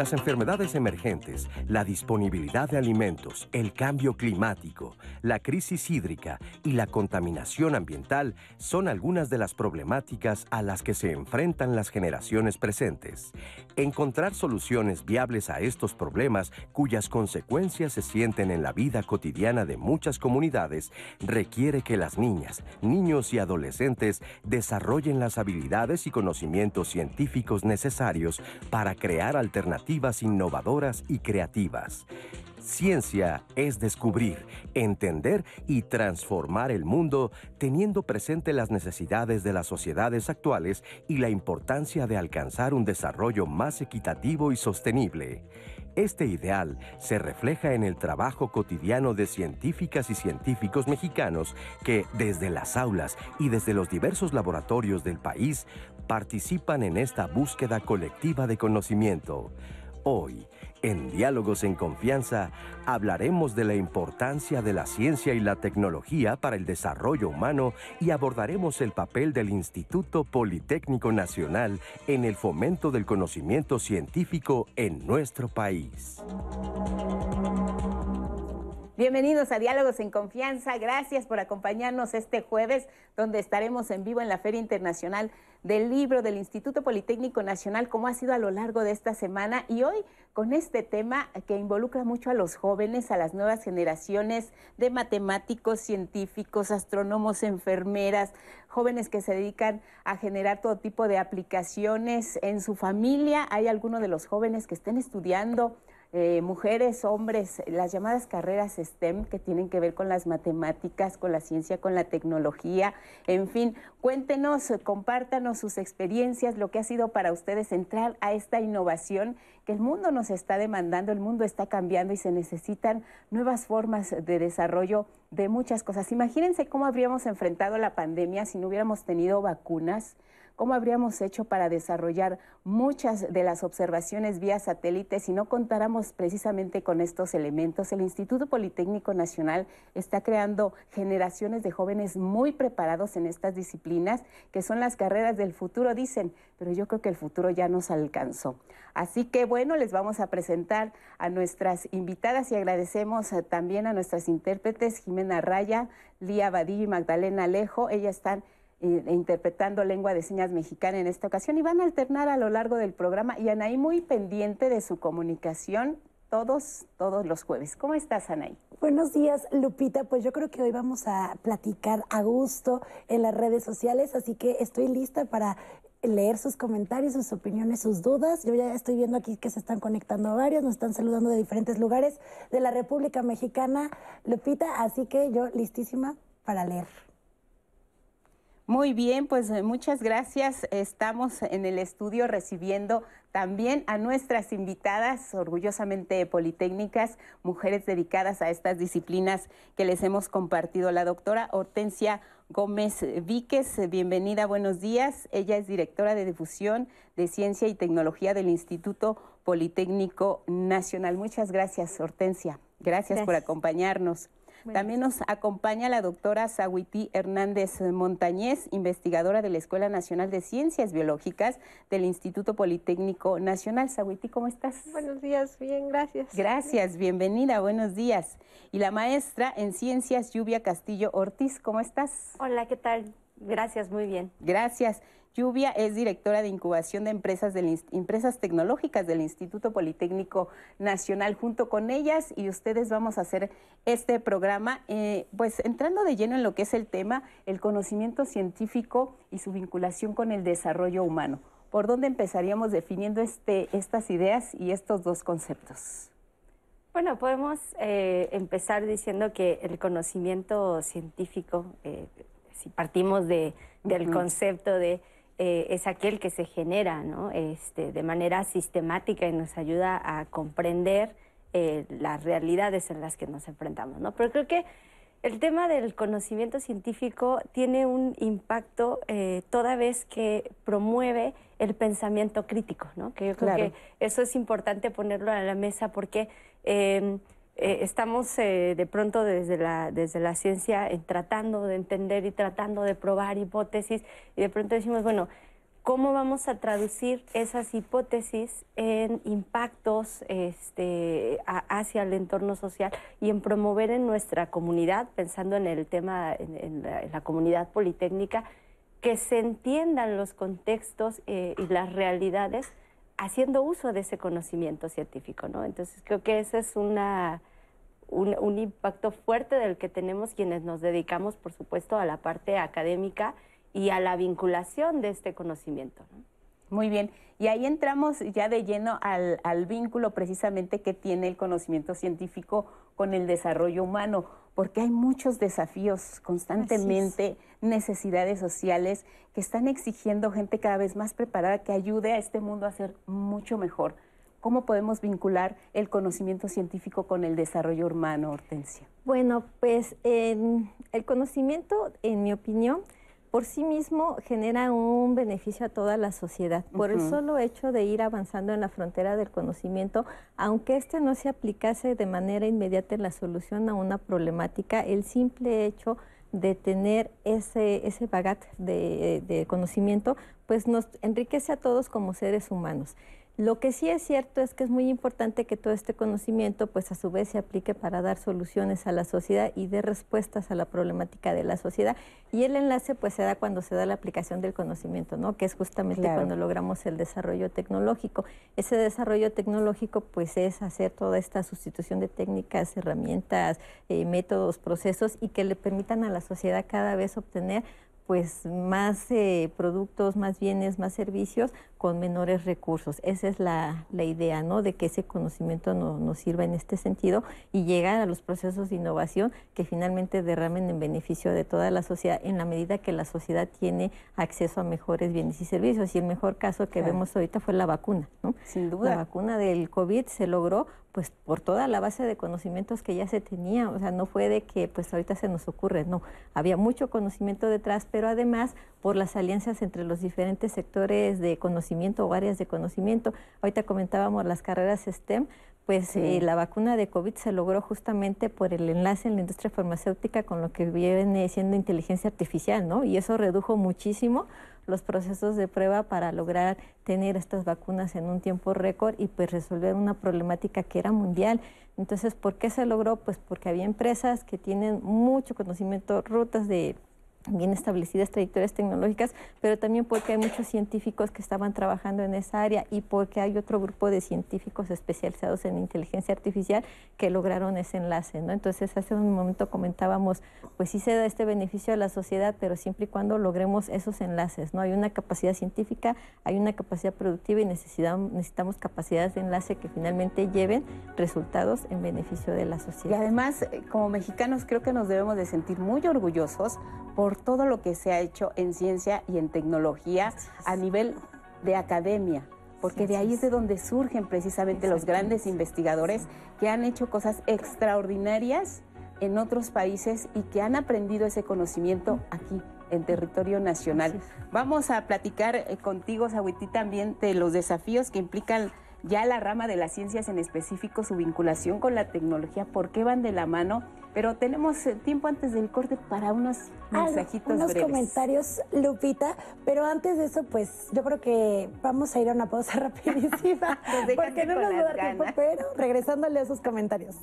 Las enfermedades emergentes, la disponibilidad de alimentos, el cambio climático, la crisis hídrica y la contaminación ambiental son algunas de las problemáticas a las que se enfrentan las generaciones presentes. Encontrar soluciones viables a estos problemas, cuyas consecuencias se sienten en la vida cotidiana de muchas comunidades, requiere que las niñas, niños y adolescentes desarrollen las habilidades y conocimientos científicos necesarios para crear alternativas innovadoras y creativas. Ciencia es descubrir, entender y transformar el mundo teniendo presente las necesidades de las sociedades actuales y la importancia de alcanzar un desarrollo más equitativo y sostenible. Este ideal se refleja en el trabajo cotidiano de científicas y científicos mexicanos que desde las aulas y desde los diversos laboratorios del país participan en esta búsqueda colectiva de conocimiento. Hoy, en Diálogos en Confianza, hablaremos de la importancia de la ciencia y la tecnología para el desarrollo humano y abordaremos el papel del Instituto Politécnico Nacional en el fomento del conocimiento científico en nuestro país. Bienvenidos a Diálogos en Confianza. Gracias por acompañarnos este jueves, donde estaremos en vivo en la Feria Internacional del Libro del Instituto Politécnico Nacional, como ha sido a lo largo de esta semana. Y hoy con este tema que involucra mucho a los jóvenes, a las nuevas generaciones de matemáticos, científicos, astrónomos, enfermeras, jóvenes que se dedican a generar todo tipo de aplicaciones en su familia. Hay algunos de los jóvenes que estén estudiando eh, mujeres, hombres, las llamadas carreras STEM que tienen que ver con las matemáticas, con la ciencia, con la tecnología, en fin, cuéntenos, compártanos sus experiencias, lo que ha sido para ustedes entrar a esta innovación que el mundo nos está demandando, el mundo está cambiando y se necesitan nuevas formas de desarrollo de muchas cosas. Imagínense cómo habríamos enfrentado la pandemia si no hubiéramos tenido vacunas ¿Cómo habríamos hecho para desarrollar muchas de las observaciones vía satélite si no contáramos precisamente con estos elementos? El Instituto Politécnico Nacional está creando generaciones de jóvenes muy preparados en estas disciplinas, que son las carreras del futuro, dicen, pero yo creo que el futuro ya nos alcanzó. Así que bueno, les vamos a presentar a nuestras invitadas y agradecemos eh, también a nuestras intérpretes, Jimena Raya, Lía Badillo y Magdalena Alejo. Ellas están interpretando lengua de señas mexicana en esta ocasión y van a alternar a lo largo del programa y Anaí muy pendiente de su comunicación todos, todos los jueves. ¿Cómo estás, Anaí? Buenos días, Lupita. Pues yo creo que hoy vamos a platicar a gusto en las redes sociales, así que estoy lista para leer sus comentarios, sus opiniones, sus dudas. Yo ya estoy viendo aquí que se están conectando varios, nos están saludando de diferentes lugares de la República Mexicana, Lupita, así que yo listísima para leer. Muy bien, pues eh, muchas gracias. Estamos en el estudio recibiendo también a nuestras invitadas, orgullosamente politécnicas, mujeres dedicadas a estas disciplinas que les hemos compartido. La doctora Hortensia Gómez Víquez, bienvenida, buenos días. Ella es directora de difusión de ciencia y tecnología del Instituto Politécnico Nacional. Muchas gracias, Hortensia. gracias. por acompañarnos. También nos acompaña la doctora Sahuiti Hernández Montañez, investigadora de la Escuela Nacional de Ciencias Biológicas del Instituto Politécnico Nacional. Sahuiti, ¿cómo estás? Buenos días, bien, gracias. Gracias, bienvenida, buenos días. Y la maestra en Ciencias Lluvia Castillo Ortiz, ¿cómo estás? Hola, ¿qué tal? Gracias, muy bien. Gracias. Lluvia es directora de incubación de empresas, empresas tecnológicas del Instituto Politécnico Nacional. Junto con ellas y ustedes vamos a hacer este programa, eh, pues entrando de lleno en lo que es el tema, el conocimiento científico y su vinculación con el desarrollo humano. ¿Por dónde empezaríamos definiendo este, estas ideas y estos dos conceptos? Bueno, podemos eh, empezar diciendo que el conocimiento científico, eh, si partimos de, del concepto de eh, es aquel que se genera ¿no? este, de manera sistemática y nos ayuda a comprender eh, las realidades en las que nos enfrentamos. ¿no? Pero creo que el tema del conocimiento científico tiene un impacto eh, toda vez que promueve el pensamiento crítico, ¿no? que yo creo que eso es importante ponerlo a la mesa porque eh, estamos eh, de pronto desde la, desde la ciencia tratando de entender y tratando de probar hipótesis y de pronto decimos, bueno, cómo vamos a traducir esas hipótesis en impactos este, hacia el entorno social y en promover en nuestra comunidad, pensando en el tema, en, la, comunidad politécnica, que se entiendan los contextos eh, y las realidades haciendo uso de ese conocimiento científico, ¿no? Entonces creo que ese es una, un, impacto fuerte del que tenemos quienes nos dedicamos, por supuesto, a la parte académica y a la vinculación de este conocimiento. Muy bien, y ahí entramos ya de lleno al, al, vínculo precisamente que tiene el conocimiento científico con el desarrollo humano, porque hay muchos desafíos constantemente, necesidades sociales que están exigiendo gente cada vez más preparada que ayude a este mundo a ser mucho mejor. ¿Cómo podemos vincular el conocimiento científico con el desarrollo humano, Hortensia? Bueno, pues el conocimiento, en mi opinión, por sí mismo genera un beneficio a toda la sociedad. Por el solo hecho de ir avanzando en la frontera del conocimiento, aunque este no se aplicase de manera inmediata en la solución a una problemática, el simple hecho de tener ese, ese bagat de, de conocimiento, pues nos enriquece a todos como seres humanos. Lo que sí es cierto es que es muy importante que todo este conocimiento, pues a su vez se aplique para dar soluciones a la sociedad y dé respuestas a la problemática de la sociedad. Y el enlace, pues se da cuando se da la aplicación del conocimiento, ¿no? Que es justamente cuando logramos el desarrollo tecnológico. Ese desarrollo tecnológico, pues es hacer toda esta sustitución de técnicas, herramientas, eh, métodos, procesos y que le permitan a la sociedad cada vez obtener pues más eh, productos, más bienes, más servicios con menores recursos. Esa es la, idea, ¿no? De que ese conocimiento nos sirva en este sentido y llegar a los procesos de innovación que finalmente derramen en beneficio de toda la sociedad en la medida que la sociedad tiene acceso a mejores bienes y servicios. Y el mejor caso que vemos ahorita fue la vacuna, ¿no? Sin duda. La vacuna del COVID se logró pues por toda la base de conocimientos que ya se tenía, o sea, no fue de que pues ahorita se nos ocurre, no, había mucho conocimiento detrás, pero además por las alianzas entre los diferentes sectores de conocimiento o áreas de conocimiento. Ahorita comentábamos las carreras STEM, pues eh, la vacuna de COVID se logró justamente por el enlace en la industria farmacéutica con lo que viene siendo inteligencia artificial, ¿no? Y eso redujo muchísimo los procesos de prueba para lograr tener estas vacunas en un tiempo récord y pues resolver una problemática que era mundial. Entonces, ¿por qué se logró? Pues porque había empresas que tienen mucho conocimiento, rutas de bien establecidas trayectorias tecnológicas, pero también porque hay muchos científicos que estaban trabajando en esa área y porque hay otro grupo de científicos especializados en inteligencia artificial que lograron ese enlace, ¿no? Entonces, hace un momento comentábamos, pues sí se da este beneficio a la sociedad, pero siempre y cuando logremos esos enlaces, ¿no? Hay una capacidad científica, hay una capacidad productiva y necesitamos, necesitamos capacidades de enlace que finalmente lleven resultados en beneficio de la sociedad. Y además, eh, como mexicanos, creo que nos debemos de sentir muy orgullosos por todo lo que se ha hecho en ciencia y en tecnología a nivel de academia, porque de ahí es de donde surgen precisamente los grandes investigadores que han hecho cosas extraordinarias en otros países y que han aprendido ese conocimiento aquí en territorio nacional. Vamos a platicar eh, contigo, Sahuiti, también de los desafíos que implican ya la rama de las ciencias en específico, su vinculación con la tecnología, por qué van de la mano. Pero tenemos eh, tiempo antes del corte para unos mensajitos unos comentarios, Lupita. Pero antes de eso, pues yo creo que vamos a ir a una pausa rapidísima. porque no nos va a dar tiempo, pero regresándole a esos comentarios.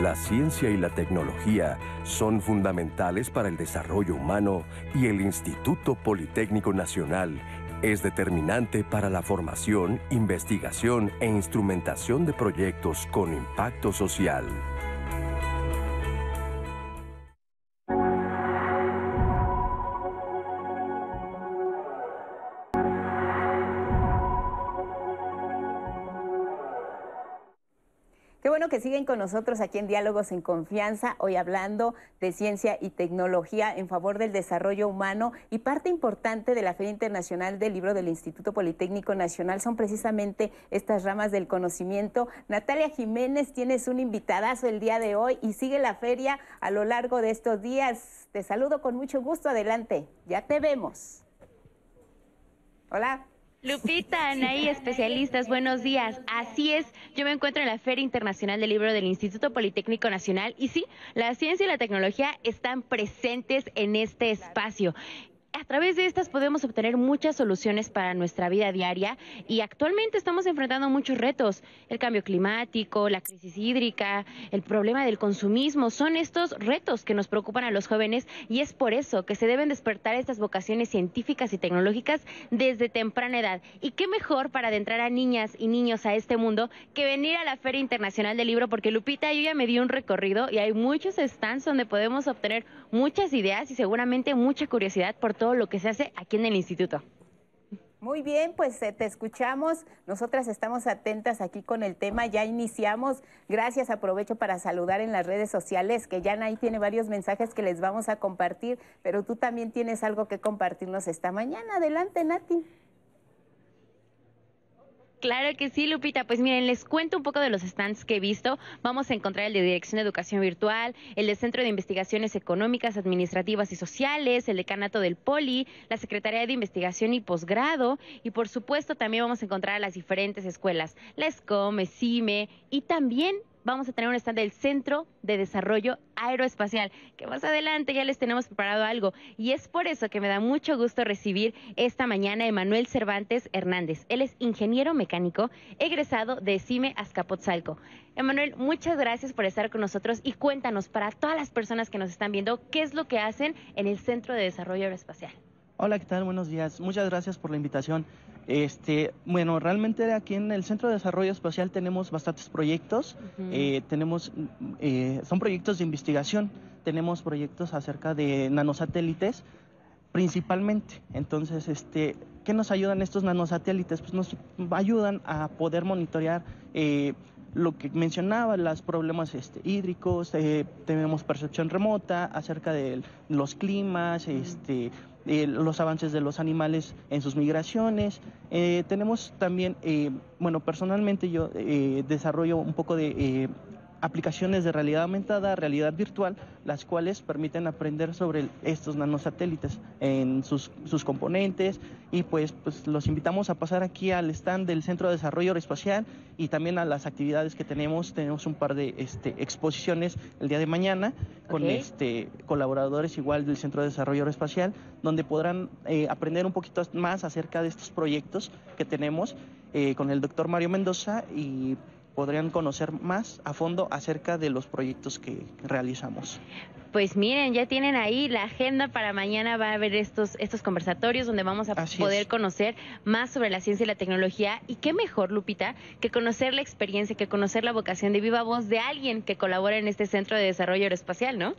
La ciencia y la tecnología son fundamentales para el desarrollo humano y el Instituto Politécnico Nacional es determinante para la formación, investigación e instrumentación de proyectos con impacto social. Bueno que siguen con nosotros aquí en Diálogos en Confianza, hoy hablando de ciencia y tecnología en favor del desarrollo humano y parte importante de la Feria Internacional del Libro del Instituto Politécnico Nacional son precisamente estas ramas del conocimiento. Natalia Jiménez, tienes un invitadazo el día de hoy y sigue la feria a lo largo de estos días. Te saludo con mucho gusto, adelante, ya te vemos. Hola. Lupita, Anaí, especialistas, buenos días. Así es, yo me encuentro en la Feria Internacional del Libro del Instituto Politécnico Nacional y sí, la ciencia y la tecnología están presentes en este espacio a través de estas podemos obtener muchas soluciones para nuestra vida diaria y actualmente estamos enfrentando muchos retos. El cambio climático, la crisis hídrica, el problema del consumismo, son estos retos que nos preocupan a los jóvenes y es por eso que se deben despertar estas vocaciones científicas y tecnológicas desde temprana edad. Y qué mejor para adentrar a niñas y niños a este mundo que venir a la Feria Internacional del Libro, porque Lupita, yo ya me di un recorrido y hay muchos stands donde podemos obtener muchas ideas y seguramente mucha curiosidad por todo lo que se hace aquí en el instituto. Muy bien, pues eh, te escuchamos. Nosotras estamos atentas aquí con el tema. Ya iniciamos. Gracias. Aprovecho para saludar en las redes sociales, que ya ahí tiene varios mensajes que les vamos a compartir, pero tú también tienes algo que compartirnos esta mañana. Adelante, Nati. Claro que sí, Lupita. Pues miren, les cuento un poco de los stands que he visto. Vamos a encontrar el de Dirección de Educación Virtual, el de Centro de Investigaciones Económicas, Administrativas y Sociales, el Decanato del Poli, la Secretaría de Investigación y Posgrado y por supuesto también vamos a encontrar a las diferentes escuelas, la ESCOM, ESIME y también vamos a tener un stand del Centro de Desarrollo Aeroespacial, que más adelante ya les tenemos preparado algo. Y es por eso que me da mucho gusto recibir esta mañana a Emanuel Cervantes Hernández. Él es ingeniero mecánico, egresado de CIME Azcapotzalco. Emanuel, muchas gracias por estar con nosotros y cuéntanos para todas las personas que nos están viendo, qué es lo que hacen en el Centro de Desarrollo Aeroespacial. Hola, ¿qué tal? Buenos días. Muchas gracias por la invitación. Este, bueno, realmente aquí en el Centro de Desarrollo Espacial tenemos bastantes proyectos. Eh, tenemos, eh, son proyectos de investigación. Tenemos proyectos acerca de nanosatélites, principalmente. Entonces, este, ¿qué nos ayudan estos nanosatélites? Pues nos ayudan a poder monitorear eh, lo que mencionaba, los problemas este, hídricos, tenemos percepción remota acerca de los climas, este, eh, los avances de los animales en sus migraciones. Eh, tenemos también, eh, bueno, personalmente yo desarrollo un poco de aplicaciones de realidad aumentada, realidad virtual, las cuales permiten aprender sobre estos nanosatélites en sus, sus componentes y pues, pues los invitamos a pasar aquí al stand del Centro de Desarrollo Aeroespacial y también a las actividades que tenemos. Tenemos un par de este, exposiciones el día de mañana con este, colaboradores igual del Centro de Desarrollo Aeroespacial, donde podrán eh, aprender un poquito más acerca de estos proyectos que tenemos eh, con el doctor Mario Mendoza y podrían conocer más a fondo acerca de los proyectos que realizamos. Pues miren, ya tienen ahí la agenda para mañana, va a haber estos, estos conversatorios donde vamos a poder conocer más sobre la ciencia y la tecnología. Y qué mejor, Lupita, que conocer la experiencia, que conocer la vocación de viva voz de alguien que colabora en este Centro de Desarrollo Aeroespacial, ¿no?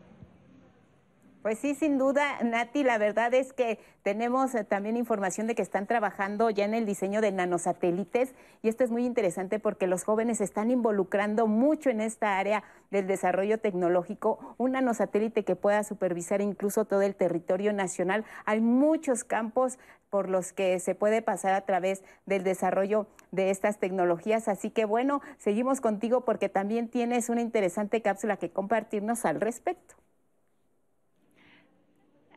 Pues sí, sin duda, Nati, la verdad es que tenemos eh, también información de que están trabajando ya en el diseño de nanosatélites y esto es muy interesante porque los jóvenes están involucrando mucho en esta área del desarrollo tecnológico, un nanosatélite que pueda supervisar incluso todo el territorio nacional. Hay muchos campos por los que se puede pasar a través del desarrollo de estas tecnologías. Así que bueno, seguimos contigo porque también tienes una interesante cápsula que compartirnos al respecto.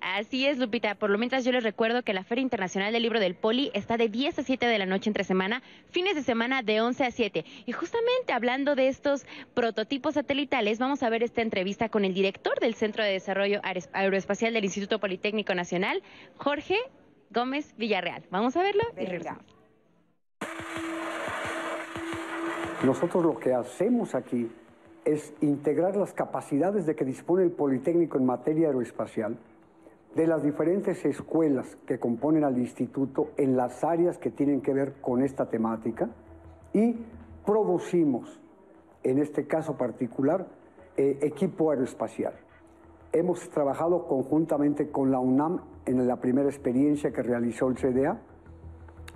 Así es, Lupita. Por lo mientras yo les recuerdo que la Feria Internacional del Libro del Poli está de 10 a 7 de la noche entre semana, fines de semana de 11 a 7. Y justamente hablando de estos prototipos satelitales, vamos a ver esta entrevista con el director del Centro de Desarrollo Aeroespacial del Instituto Politécnico Nacional, Jorge Gómez Villarreal. Vamos a verlo y regresamos. Nosotros lo que hacemos aquí es integrar las capacidades de que dispone el Politécnico en materia aeroespacial de las diferentes escuelas que componen al instituto en las áreas que tienen que ver con esta temática y producimos, en este caso particular, eh, equipo aeroespacial. Hemos trabajado conjuntamente con la UNAM en la primera experiencia que realizó el CDA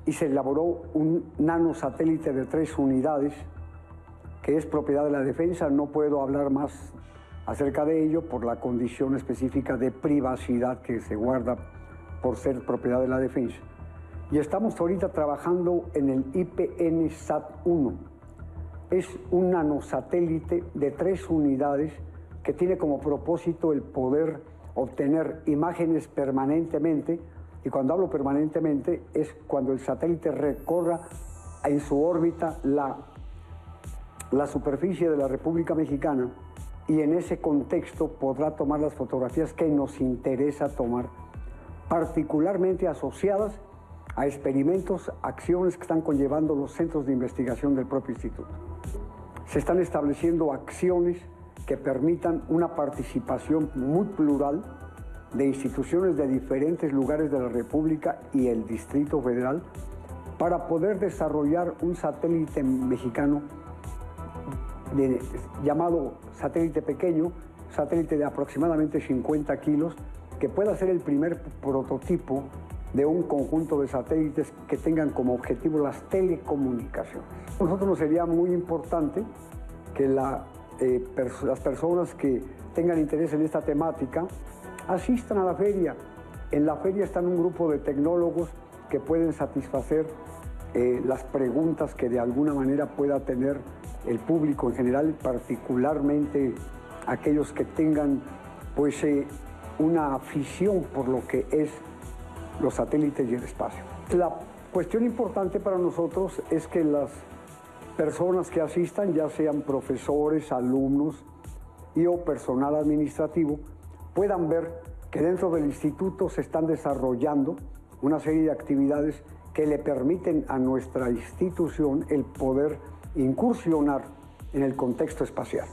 y se elaboró un nanosatélite de tres unidades que es propiedad de la defensa. No puedo hablar más acerca de ello por la condición específica de privacidad que se guarda por ser propiedad de la defensa. Y estamos ahorita trabajando en el IPN SAT-1. Es un nanosatélite de tres unidades que tiene como propósito el poder obtener imágenes permanentemente Y cuando hablo permanentemente es cuando el satélite recorra en su órbita la, la superficie de la República Mexicana y en ese contexto podrá tomar las fotografías que nos interesa tomar, particularmente asociadas a experimentos, acciones que están conllevando los centros de investigación del propio instituto. Se están estableciendo acciones que permitan una participación muy plural de instituciones de diferentes lugares de la República y el Distrito Federal para poder desarrollar un satélite mexicano llamado satélite pequeño, satélite de aproximadamente 50 kilos, que pueda ser el primer prototipo de un conjunto de satélites que tengan como objetivo las telecomunicaciones. A nosotros nos sería muy importante que eh, las personas que tengan interés en esta temática asistan a la feria. En la feria están un grupo de tecnólogos que pueden satisfacer eh, las preguntas que de alguna manera pueda tener el público en general, particularmente aquellos que tengan pues eh, una afición por lo que es los satélites y el espacio. La cuestión importante para nosotros es que las personas que asistan, ya sean profesores, alumnos y o personal administrativo, puedan ver que dentro del instituto se están desarrollando una serie de actividades que le permiten a nuestra institución el poder incursionar en el contexto espacial.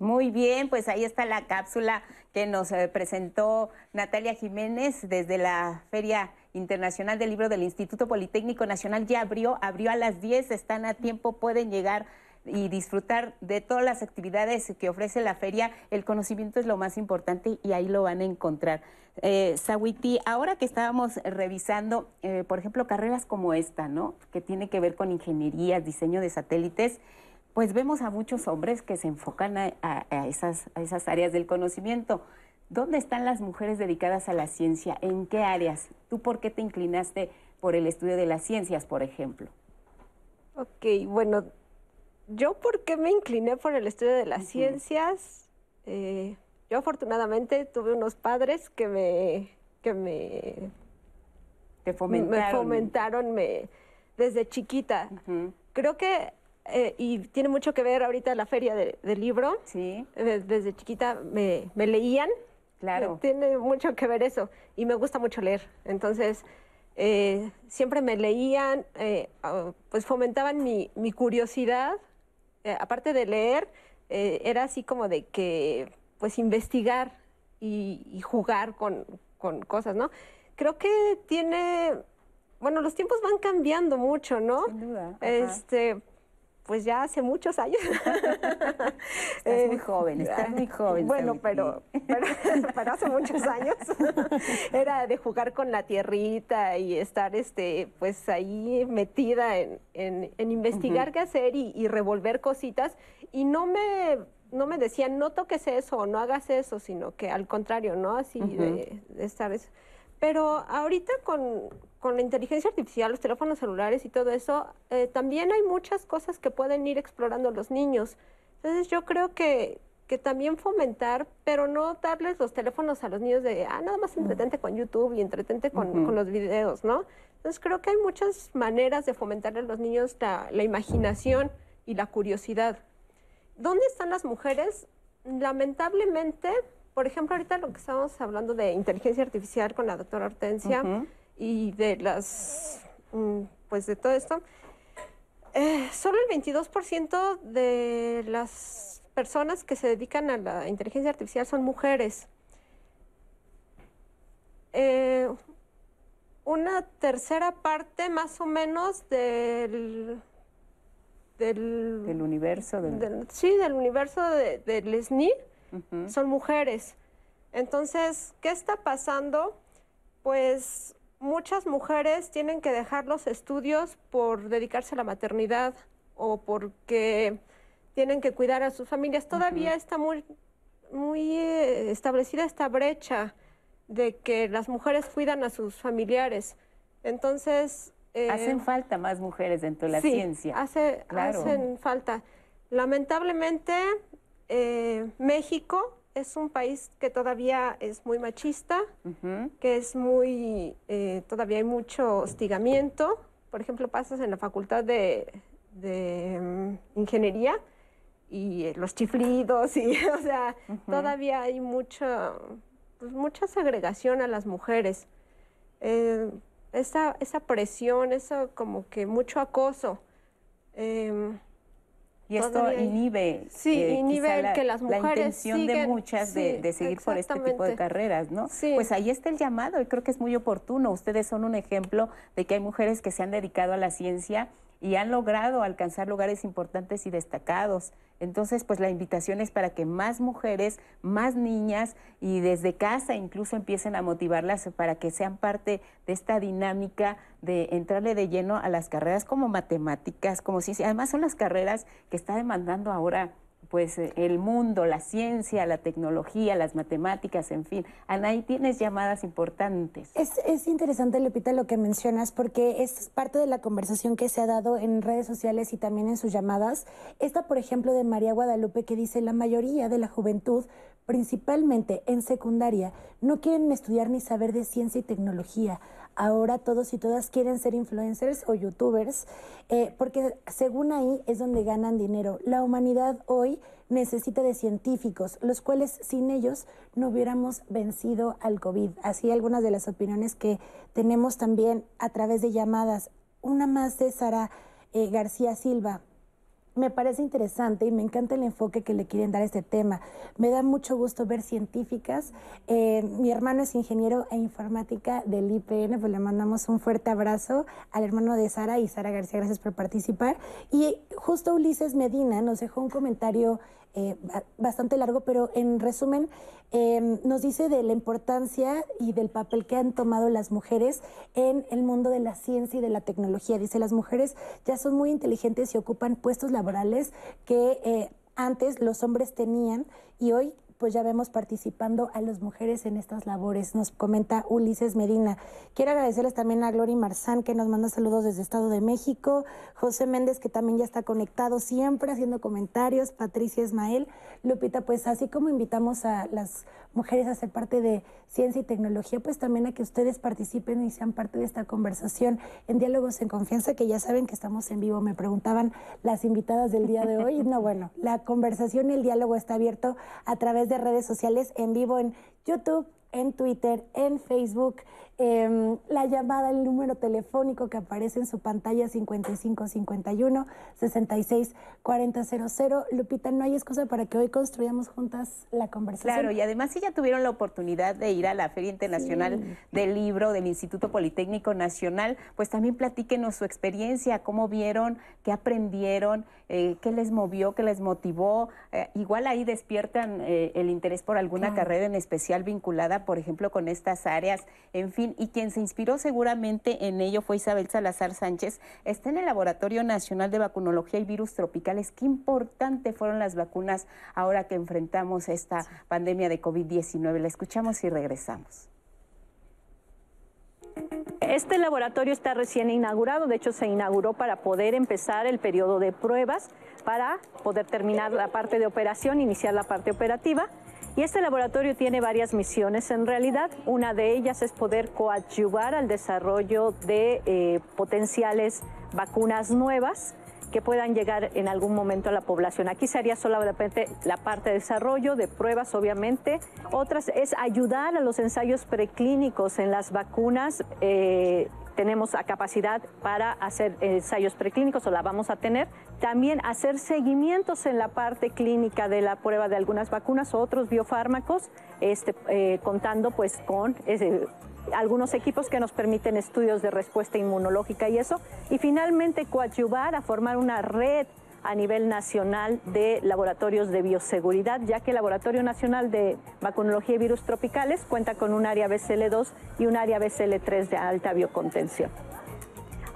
Muy bien, pues ahí está la cápsula que nos eh, presentó Natalia Jiménez desde la Feria Internacional del Libro del Instituto Politécnico Nacional. Ya abrió, abrió a las 10, están a tiempo, pueden llegar y disfrutar de todas las actividades que ofrece la feria. El conocimiento es lo más importante y ahí lo van a encontrar. Eh, Sawiti, ahora que estábamos revisando, eh, por ejemplo, carreras como esta, ¿no? Que tiene que ver con ingeniería, diseño de satélites, pues vemos a muchos hombres que se enfocan a, esas, a esas áreas del conocimiento. ¿Dónde están las mujeres dedicadas a la ciencia? ¿En qué áreas? ¿Tú por qué te inclinaste por el estudio de las ciencias, por ejemplo? Ok, bueno, yo por qué me incliné por el estudio de las ciencias. Eh, yo afortunadamente tuve unos padres que me, que me, fomentaron, me desde chiquita. Creo que eh, y tiene mucho que ver ahorita la feria del libro. Sí. desde chiquita me, leían. Claro. tiene mucho que ver eso. Y me gusta mucho leer. Entonces, eh, siempre me leían, ah, pues fomentaban mi, mi curiosidad eh, aparte de leer, eh, era así como de que, pues, investigar y, jugar con, cosas, ¿no? Creo que tiene, bueno, los tiempos van cambiando mucho, ¿no? Sin duda. Este, pues ya hace muchos años. estás muy joven, estás muy joven. Bueno, pero, pero, hace muchos años era de jugar con la tierrita y estar este, pues ahí metida en, en, investigar qué hacer y, revolver cositas. Y no me, no me decían, no toques eso o no hagas eso, sino que al contrario, ¿no? Así de, de estar... Eso. Pero ahorita con, la inteligencia artificial, los teléfonos celulares y todo eso, eh, también hay muchas cosas que pueden ir explorando los niños. Entonces yo creo que, que también fomentar, pero no darles los teléfonos a los niños de, ah, nada más entretente con YouTube y entretente con, los videos, ¿no? Entonces creo que hay muchas maneras de fomentarle a los niños la, la imaginación y la curiosidad. ¿Dónde están las mujeres? Lamentablemente, por ejemplo, ahorita lo que estamos hablando de inteligencia artificial con la doctora Hortensia y de las, mm, pues de todo esto, eh, solo el 22% de las personas que se dedican a la inteligencia artificial son mujeres. Eh, una tercera parte más o menos del del, universo sí del universo del SNI son mujeres. Entonces, ¿qué está pasando? Pues muchas mujeres tienen que dejar los estudios por dedicarse a la maternidad o porque tienen que cuidar a sus familias. Todavía está muy, muy eh, establecida esta brecha de que las mujeres cuidan a sus familiares. Entonces... Eh, hacen falta más mujeres dentro de la sí, ciencia. hacen falta. Lamentablemente, eh, México es un país que todavía es muy machista, que es muy, eh, todavía hay mucho hostigamiento. Por ejemplo, pasas en la facultad de, mm, ingeniería y eh, los chiflidos y, o sea, todavía hay mucha, pues, mucha segregación a las mujeres. Eh, esa, esa presión, eso como que mucho acoso. Em, y esto inhibe, sí, eh, inhibe que las mujeres la intención de muchas de, seguir por este tipo de carreras, ¿no? Pues ahí está el llamado y creo que es muy oportuno. Ustedes son un ejemplo de que hay mujeres que se han dedicado a la ciencia y han logrado alcanzar lugares importantes y destacados. Entonces, pues la invitación es para que más mujeres, más niñas y desde casa incluso empiecen a motivarlas para que sean parte de esta dinámica de entrarle de lleno a las carreras como matemáticas, como ciencia. Además son las carreras que está demandando ahora pues eh, el mundo, la ciencia, la tecnología, las matemáticas, en fin. Anaí, tienes llamadas importantes. Es, es interesante, Lupita, lo que mencionas, porque es parte de la conversación que se ha dado en redes sociales y también en sus llamadas. Esta, por ejemplo, de María Guadalupe, que dice, la mayoría de la juventud, principalmente en secundaria, no quieren estudiar ni saber de ciencia y tecnología ahora todos y todas quieren ser influencers o youtubers, eh, porque según ahí es donde ganan dinero. La humanidad hoy necesita de científicos, los cuales sin ellos no hubiéramos vencido al COVID. Así algunas de las opiniones que tenemos también a través de llamadas. Una más de Sara eh, García Silva me parece interesante y me encanta el enfoque que le quieren dar a este tema. Me da mucho gusto ver científicas. Eh, mi hermano es ingeniero e informática del IPN, pues le mandamos un fuerte abrazo al hermano de Sara y Sara García, gracias por participar. Y justo Ulises Medina nos dejó un comentario eh, bastante largo, pero en resumen em, nos dice de la importancia y del papel que han tomado las mujeres en el mundo de la ciencia y de la tecnología. Dice, las mujeres ya son muy inteligentes y ocupan puestos laborales que eh, antes los hombres tenían y hoy pues ya vemos participando a las mujeres en estas labores, nos comenta Ulises Medina. Quiero agradecerles también a Glory Marzán, que nos manda saludos desde Estado de México, José Méndez, que también ya está conectado siempre haciendo comentarios, Patricia Ismael, Lupita, pues así como invitamos a las mujeres a ser parte de ciencia y tecnología, pues también a que ustedes participen y sean parte de esta conversación en Diálogos en Confianza, que ya saben que estamos en vivo. Me preguntaban las invitadas del día de hoy. No, bueno, la conversación y el diálogo está abierto a través de redes sociales en vivo en YouTube, en Twitter, en Facebook, Em, la llamada, el número telefónico que aparece en su pantalla 5551 66 4000. Lupita, no hay excusa para que hoy construyamos juntas la conversación. Claro, y además si ya tuvieron la oportunidad de ir a la Feria Internacional del Libro del Instituto Politécnico Nacional, pues también platíquenos su experiencia, cómo vieron, qué aprendieron, eh, qué les movió, qué les motivó. Eh, igual ahí despiertan eh, el interés por alguna carrera en especial vinculada, por ejemplo, con estas áreas. En fin, y quien se inspiró seguramente en ello fue Isabel Salazar Sánchez. Está en el Laboratorio Nacional de Vacunología y Virus Tropicales. Qué importante fueron las vacunas ahora que enfrentamos esta pandemia de COVID-19. La escuchamos y regresamos. Este laboratorio está recién inaugurado, de hecho se inauguró para poder empezar el periodo de pruebas, para poder terminar la parte de operación, iniciar la parte operativa. Y este laboratorio tiene varias misiones en realidad. Una de ellas es poder coadyuvar al desarrollo de eh, potenciales vacunas nuevas que puedan llegar en algún momento a la población. Aquí se haría solamente la parte de desarrollo, de pruebas obviamente. Otras es ayudar a los ensayos preclínicos en las vacunas. Eh, tenemos capacidad para hacer ensayos preclínicos o la vamos a tener. También hacer seguimientos en la parte clínica de la prueba de algunas vacunas o otros biofármacos, este, eh, contando pues con algunos equipos que nos permiten estudios de respuesta inmunológica y eso. Y finalmente coadyuvar a formar una red a nivel nacional de laboratorios de bioseguridad, ya que el Laboratorio Nacional de Vacunología y Virus Tropicales cuenta con un área BCL2 y un área BCL3 de alta biocontención.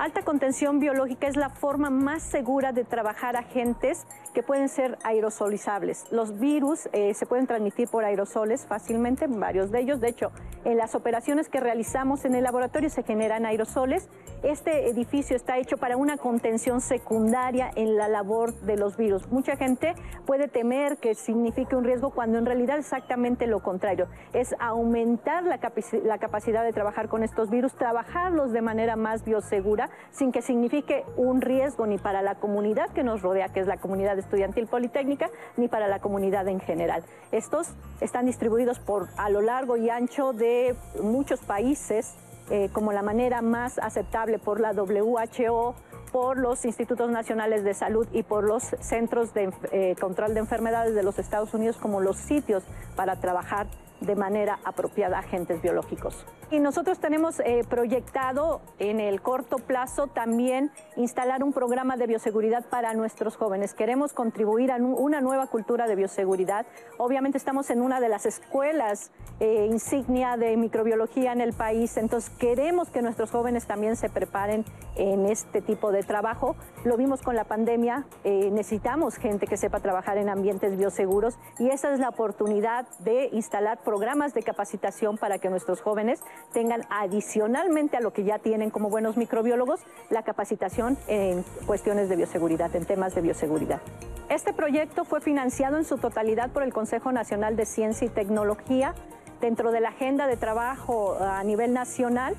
Alta contención biológica es la forma más segura de trabajar agentes que pueden ser aerosolizables. Los virus eh, se pueden transmitir por aerosoles fácilmente, varios de ellos. De hecho, en las operaciones que realizamos en el laboratorio se generan aerosoles este edificio está hecho para una contención secundaria en la labor de los virus. Mucha gente puede temer que signifique un riesgo cuando en realidad exactamente lo contrario. Es aumentar la, la capacidad de trabajar con estos virus, trabajarlos de manera más biosegura sin que signifique un riesgo ni para la comunidad que nos rodea, que es la comunidad estudiantil politécnica, ni para la comunidad en general. Estos están distribuidos por a lo largo y ancho de muchos países eh, como la manera más aceptable por la WHO, por los institutos nacionales de salud y por los centros de eh, control de enfermedades de los Estados Unidos como los sitios para trabajar de manera apropiada agentes biológicos. Y nosotros tenemos eh, proyectado en el corto plazo también instalar un programa de bioseguridad para nuestros jóvenes. Queremos contribuir a una nueva cultura de bioseguridad. Obviamente estamos en una de las escuelas eh, insignia de microbiología en el país, entonces queremos que nuestros jóvenes también se preparen en este tipo de trabajo. Lo vimos con la pandemia, eh, necesitamos gente que sepa trabajar en ambientes bioseguros y esa es la oportunidad de instalar programas de capacitación para que nuestros jóvenes tengan adicionalmente a lo que ya tienen como buenos microbiólogos, la capacitación en cuestiones de bioseguridad, en temas de bioseguridad. Este proyecto fue financiado en su totalidad por el Consejo Nacional de Ciencia y Tecnología dentro de la agenda de trabajo a nivel nacional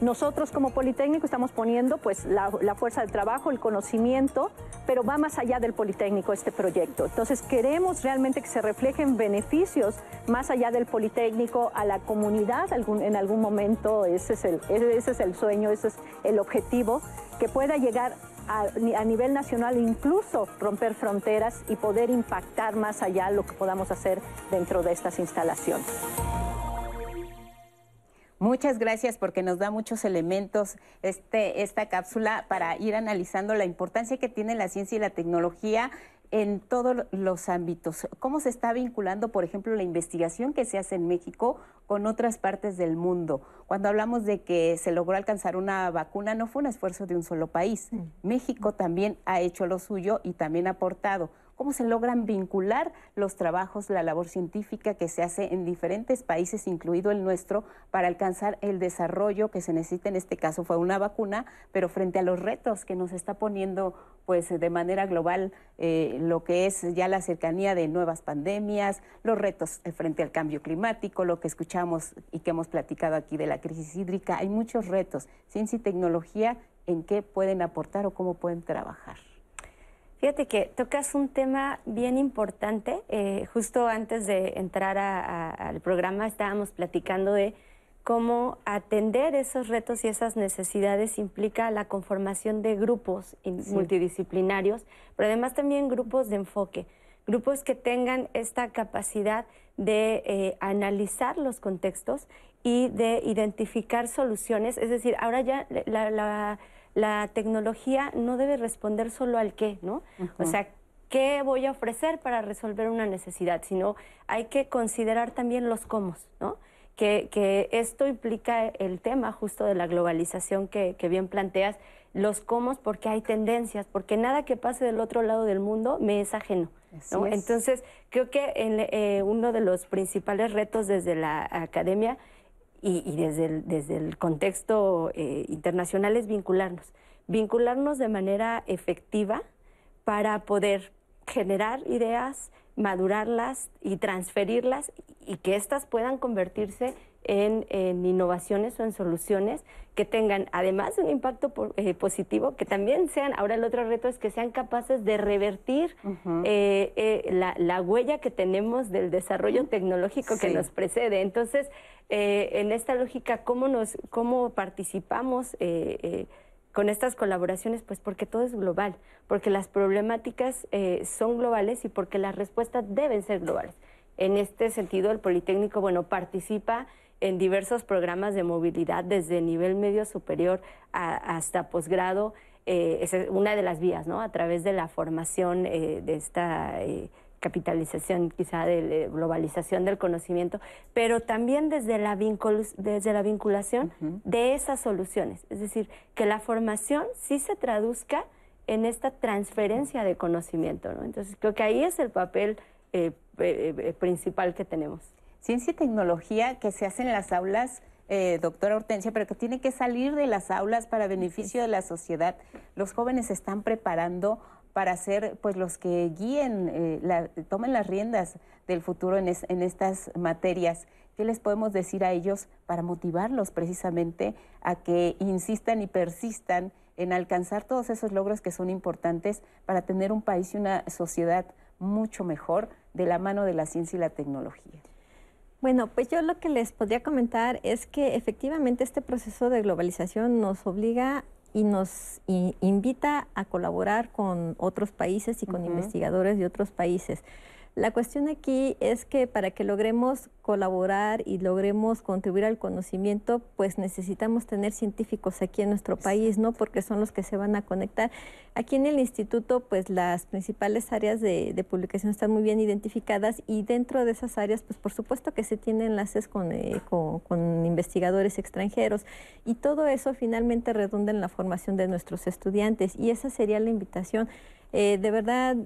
nosotros como Politécnico estamos poniendo pues la, fuerza de trabajo, el conocimiento, pero va más allá del Politécnico este proyecto. Entonces queremos realmente que se reflejen beneficios más allá del Politécnico a la comunidad en algún momento, ese es el, ese es el sueño, ese es el objetivo, que pueda llegar a, a, nivel nacional, incluso romper fronteras y poder impactar más allá lo que podamos hacer dentro de estas instalaciones. Muchas gracias porque nos da muchos elementos este, esta cápsula para ir analizando la importancia que tiene la ciencia y la tecnología en todos los ámbitos. ¿Cómo se está vinculando, por ejemplo, la investigación que se hace en México con otras partes del mundo? Cuando hablamos de que se logró alcanzar una vacuna, no fue un esfuerzo de un solo país. Mm. México también ha hecho lo suyo y también ha aportado cómo se logran vincular los trabajos, la labor científica que se hace en diferentes países, incluido el nuestro, para alcanzar el desarrollo que se necesita. En este caso fue una vacuna, pero frente a los retos que nos está poniendo pues de manera global eh, lo que es ya la cercanía de nuevas pandemias, los retos frente al cambio climático, lo que escuchamos y que hemos platicado aquí de la crisis hídrica, hay muchos retos. Ciencia y tecnología, ¿en qué pueden aportar o cómo pueden trabajar? Fíjate que tocas un tema bien importante. Eh, justo antes de entrar al programa estábamos platicando de cómo atender esos retos y esas necesidades implica la conformación de grupos multidisciplinarios, pero además también grupos de enfoque, grupos que tengan esta capacidad de eh, analizar los contextos y de identificar soluciones. Es decir, ahora ya la la tecnología no debe responder solo al qué, ¿no? O sea, ¿qué voy a ofrecer para resolver una necesidad? Sino hay que considerar también los cómo, ¿no? Que, que, esto implica el tema justo de la globalización que, que bien planteas, los cómo porque hay tendencias, porque nada que pase del otro lado del mundo me es ajeno. ¿no? Entonces, creo que en, eh, uno de los principales retos desde la academia y, desde, el, desde el contexto eh, internacional es vincularnos, vincularnos de manera efectiva para poder generar ideas, madurarlas y transferirlas y que éstas puedan convertirse en, innovaciones o en soluciones que tengan, además de un impacto eh, positivo, que también sean, ahora el otro reto es que sean capaces de revertir eh, la, huella que tenemos del desarrollo tecnológico que nos precede. Entonces, eh, en esta lógica, ¿cómo, nos, cómo participamos eh, eh, con estas colaboraciones? Pues porque todo es global, porque las problemáticas son globales y porque las respuestas deben ser globales. En este sentido, el Politécnico, bueno, participa en diversos programas de movilidad desde nivel medio superior hasta posgrado. es una de las vías, ¿no? A través de la formación de esta capitalización quizá de globalización del conocimiento, pero también desde la, desde la vinculación de esas soluciones. Es decir, que la formación sí se traduzca en esta transferencia de conocimiento. ¿no? Entonces, creo que ahí es el papel eh, eh, eh, principal que tenemos. Ciencia y tecnología que se hace en las aulas eh, doctora Hortensia, pero que tiene que salir de las aulas para beneficio de la sociedad. Los jóvenes se están preparando para ser pues los que guíen, eh, tomen las riendas del futuro en, en estas materias. ¿Qué les podemos decir a ellos para motivarlos precisamente a que insistan y persistan en alcanzar todos esos logros que son importantes para tener un país y una sociedad mucho mejor de la mano de la ciencia y la tecnología? Bueno, pues yo lo que les podría comentar es que efectivamente este proceso de globalización nos obliga y nos invita a colaborar con otros países y con investigadores de otros países. La cuestión aquí es que para que logremos colaborar y logremos contribuir al conocimiento, pues necesitamos tener científicos aquí en nuestro país, ¿no? Porque son los que se van a conectar. Aquí en el instituto, pues las principales áreas de, publicación están muy bien identificadas y dentro de esas áreas, pues por supuesto que se tienen enlaces con, eh, con investigadores extranjeros y todo eso finalmente redunda en la formación de nuestros estudiantes y esa sería la invitación eh, de verdad,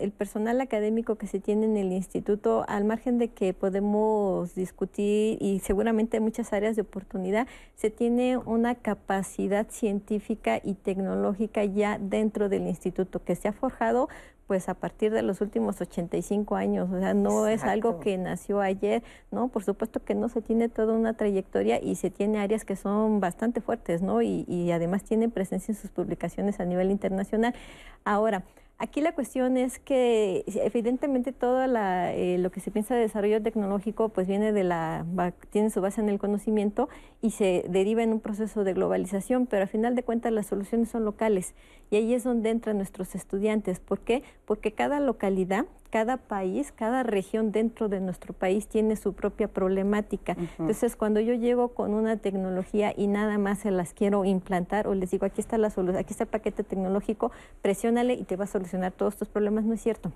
el personal académico que se tiene en el instituto, al margen de que podemos discutir y seguramente muchas áreas de oportunidad, se tiene una capacidad científica y tecnológica ya dentro del instituto que se ha forjado pues a partir de los últimos 85 años, o sea, no es algo que nació ayer, ¿no? Por supuesto que no se tiene toda una trayectoria y se tiene áreas que son bastante fuertes, ¿no? Y, y además tienen presencia en sus publicaciones a nivel internacional. Ahora, Aquí la cuestión es que evidentemente todo eh, lo que se piensa de desarrollo tecnológico pues viene de la, tiene su base en el conocimiento y se deriva en un proceso de globalización, pero al final de cuentas las soluciones son locales y ahí es donde entran nuestros estudiantes. ¿Por qué? Porque cada localidad cada país, cada región dentro de nuestro país tiene su propia problemática. Entonces, cuando yo llego con una tecnología y nada más se las quiero implantar o les digo, aquí está la solución, aquí está el paquete tecnológico, presiónale y te va a solucionar todos tus problemas, no es cierto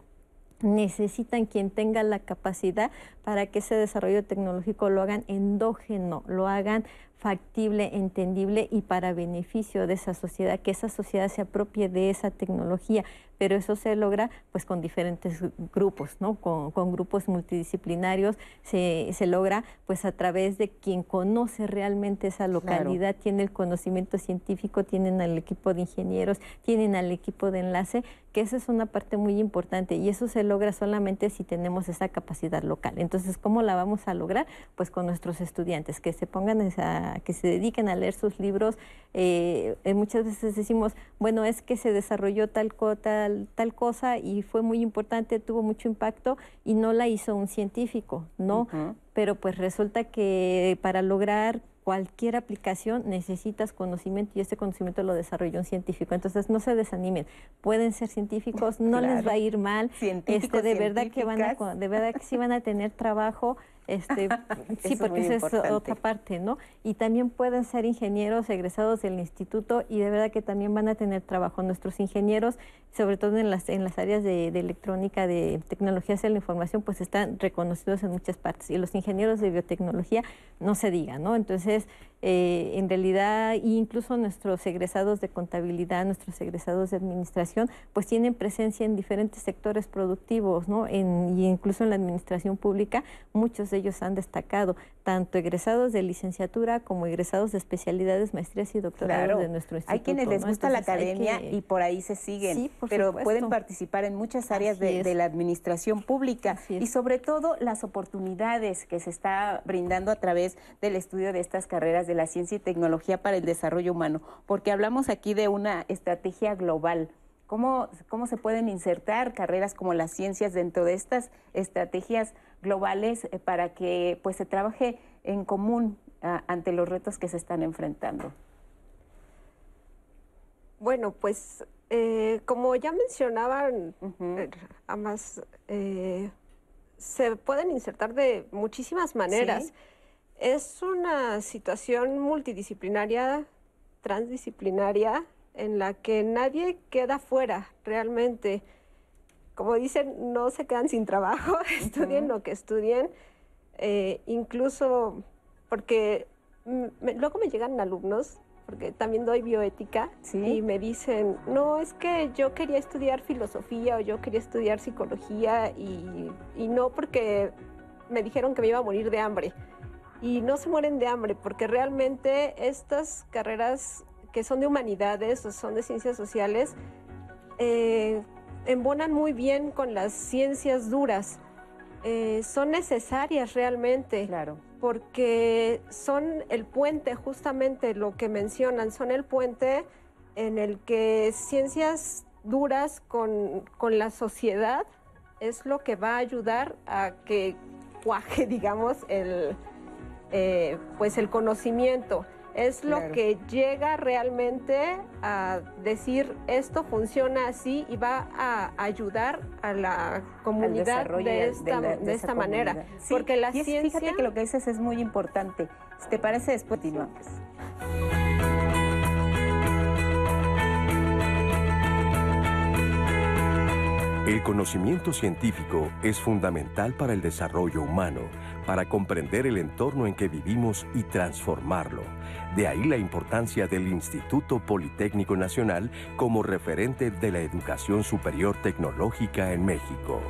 necesitan quien tenga la capacidad para que ese desarrollo tecnológico lo hagan endógeno, lo hagan factible, entendible y para beneficio de esa sociedad, que esa sociedad se apropie de esa tecnología pero eso se logra pues con diferentes grupos, ¿no? Con, grupos multidisciplinarios se, se, logra pues a través de quien conoce realmente esa localidad, tiene el conocimiento científico, tienen al equipo de ingenieros, tienen al equipo de enlace, que esa es una parte muy importante y eso se logra solamente si tenemos esa capacidad local. Entonces, ¿cómo la vamos a lograr? Pues con nuestros estudiantes, que se pongan, esa, que se dediquen a leer sus libros. Eh, eh, muchas veces decimos, bueno, es que se desarrolló tal, cota tal, cosa y fue muy importante, tuvo mucho impacto y no la hizo un científico, ¿no? Pero pues resulta que para lograr cualquier aplicación necesitas conocimiento y ese conocimiento lo desarrolló un científico. Entonces no se desanimen, pueden ser científicos, no les va a ir mal, este, de verdad que van a, de verdad que sí van a tener trabajo este, sí, porque esa es otra parte, ¿no? Y también pueden ser ingenieros egresados del instituto y de verdad que también van a tener trabajo. Nuestros ingenieros, sobre todo en las, en las áreas de, electrónica, de tecnologías de la información, pues están reconocidos en muchas partes. Y los ingenieros de biotecnología, no se diga, ¿no? Entonces, eh, en realidad, incluso nuestros egresados de contabilidad, nuestros egresados de administración, pues tienen presencia en diferentes sectores productivos, ¿no? En, y incluso en la administración pública, muchos de ellos han destacado, tanto egresados de licenciatura como egresados de especialidades, maestrías y doctorados de nuestro instituto. Hay quienes les gusta la academia y por ahí se siguen, pero pueden participar en muchas áreas de, de, la administración pública y sobre todo las oportunidades que se está brindando a través del estudio de estas carreras de la ciencia y tecnología para el desarrollo humano, porque hablamos aquí de una estrategia global. ¿Cómo, ¿Cómo se pueden insertar carreras como las ciencias dentro de estas estrategias globales eh, para que pues se trabaje en común ante los retos que se están enfrentando? Bueno, pues eh, como ya mencionaban, ambas se pueden insertar de muchísimas maneras. Es una situación multidisciplinaria, transdisciplinaria, en la que nadie queda fuera realmente. Como dicen, no se quedan sin trabajo, estudien lo que estudien, eh, incluso porque luego me llegan alumnos, porque también doy bioética, y me dicen, no, es que yo quería estudiar filosofía o yo quería estudiar psicología y, y no porque me dijeron que me iba a morir de hambre. Y no se mueren de hambre, porque realmente estas carreras que son de humanidades o son de ciencias sociales, eh, embonan muy bien con las ciencias duras. Eh, son necesarias realmente. Claro. Porque son el puente, justamente lo que mencionan, son el puente en el que ciencias duras con, con la sociedad es lo que va a ayudar a que cuaje, digamos, el, eh, pues el conocimiento es lo que llega realmente a decir esto funciona así y va a ayudar a la comunidad de esta, de, esta manera. Porque la ciencia... Fíjate que lo que dices es muy importante. Si te parece, después continuamos. El conocimiento científico es fundamental para el desarrollo humano, para comprender el entorno en que vivimos y transformarlo. De ahí la importancia del Instituto Politécnico Nacional como referente de la educación superior tecnológica en México.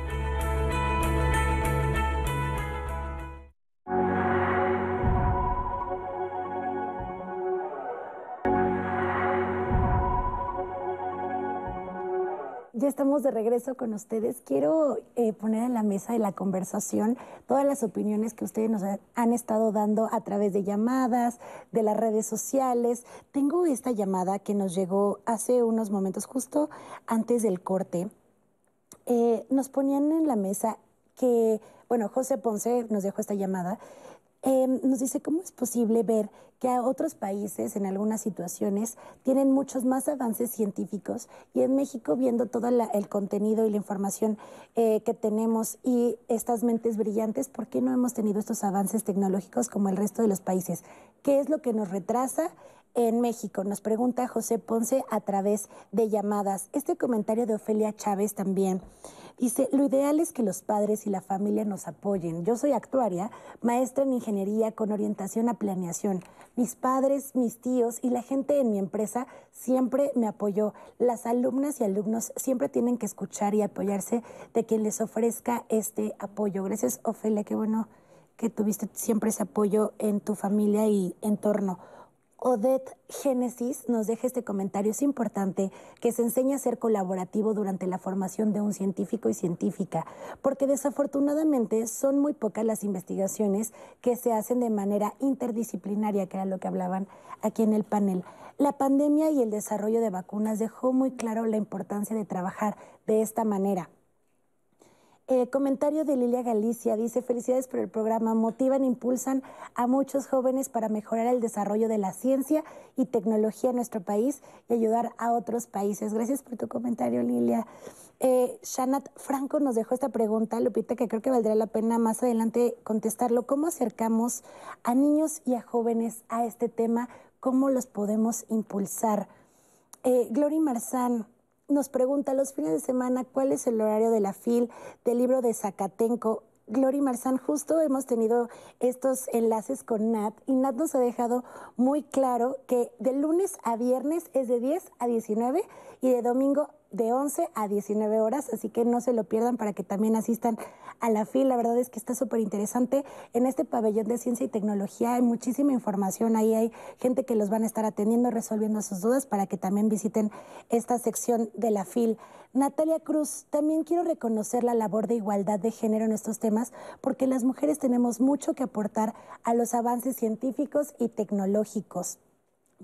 Estamos de regreso con ustedes. Quiero eh, poner en la mesa de la conversación todas las opiniones que ustedes nos han estado dando a través de llamadas, de las redes sociales. Tengo esta llamada que nos llegó hace unos momentos, justo antes del corte. Eh, nos ponían en la mesa que, bueno, José Ponce nos dejó esta llamada Em, nos dice cómo es posible ver que a otros países en algunas situaciones tienen muchos más avances científicos y en México viendo todo el contenido y la información eh, que tenemos y estas mentes brillantes, ¿por qué no hemos tenido estos avances tecnológicos como el resto de los países? ¿Qué es lo que nos retrasa? En México? Nos pregunta José Ponce a través de llamadas. Este comentario de Ofelia Chávez también. Dice, lo ideal es que los padres y la familia nos apoyen. Yo soy actuaria, maestra en ingeniería con orientación a planeación. Mis padres, mis tíos y la gente en mi empresa siempre me apoyó. Las alumnas y alumnos siempre tienen que escuchar y apoyarse de quien les ofrezca este apoyo. Gracias, Ofelia, qué bueno que tuviste siempre ese apoyo en tu familia y entorno. Odette Génesis nos deja este comentario. Es importante que se enseñe a ser colaborativo durante la formación de un científico y científica, porque desafortunadamente son muy pocas las investigaciones que se hacen de manera interdisciplinaria, que era lo que hablaban aquí en el panel. La pandemia y el desarrollo de vacunas dejó muy claro la importancia de trabajar de esta manera. Eh, comentario de Lilia Galicia dice, felicidades por el programa, motivan, impulsan a muchos jóvenes para mejorar el desarrollo de la ciencia y tecnología en nuestro país y ayudar a otros países. Gracias por tu comentario, Lilia. Eh, Shanat Franco nos dejó esta pregunta, Lupita, que creo que valdría la pena más adelante contestarlo. ¿Cómo acercamos a niños y a jóvenes a este tema? ¿Cómo los podemos impulsar? Eh, Glory Marzán nos pregunta los fines de semana cuál es el horario de la FIL del libro de Zacatenco. Glory Marzán, justo hemos tenido estos enlaces con Nat y Nat nos ha dejado muy claro que de lunes a viernes es de 10 a 19 y de domingo de 11 a 19 horas, así que no se lo pierdan para que también asistan a la FIL. La verdad es que está súper interesante. En este pabellón de ciencia y tecnología hay muchísima información, ahí hay gente que los van a estar atendiendo, resolviendo sus dudas para que también visiten esta sección de la FIL. Natalia Cruz, también quiero reconocer la labor de igualdad de género en estos temas porque las mujeres tenemos mucho que aportar a los avances científicos y tecnológicos.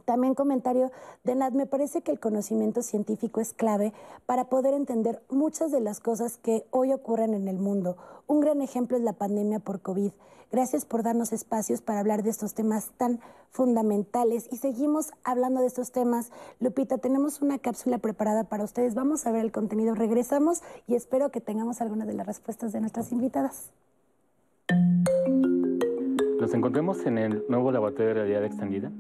También comentario de Nat, me parece que el conocimiento científico es clave para poder entender muchas de las cosas que hoy ocurren en el mundo. Un gran ejemplo es la pandemia por COVID. Gracias por darnos espacios para hablar de estos temas tan fundamentales y seguimos hablando de estos temas. Lupita, tenemos una cápsula preparada para ustedes. Vamos a ver el contenido, regresamos y espero que tengamos algunas de las respuestas de nuestras invitadas. Nos encontramos en el nuevo laboratorio de realidad extendida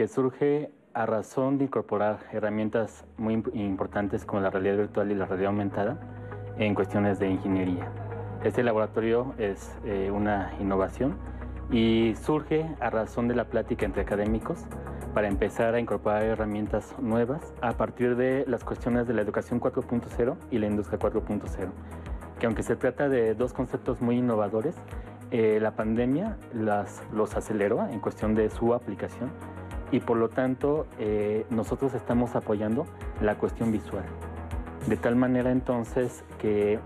que surge a razón de incorporar herramientas muy importantes como la realidad virtual y la realidad aumentada en cuestiones de ingeniería. Este laboratorio es eh, una innovación y surge a razón de la plática entre académicos para empezar a incorporar herramientas nuevas a partir de las cuestiones de la educación 4.0 y la industria 4.0, que aunque se trata de dos conceptos muy innovadores, eh, la pandemia las, los aceleró en cuestión de su aplicación y por lo tanto eh, nosotros estamos apoyando la cuestión visual. De tal manera entonces que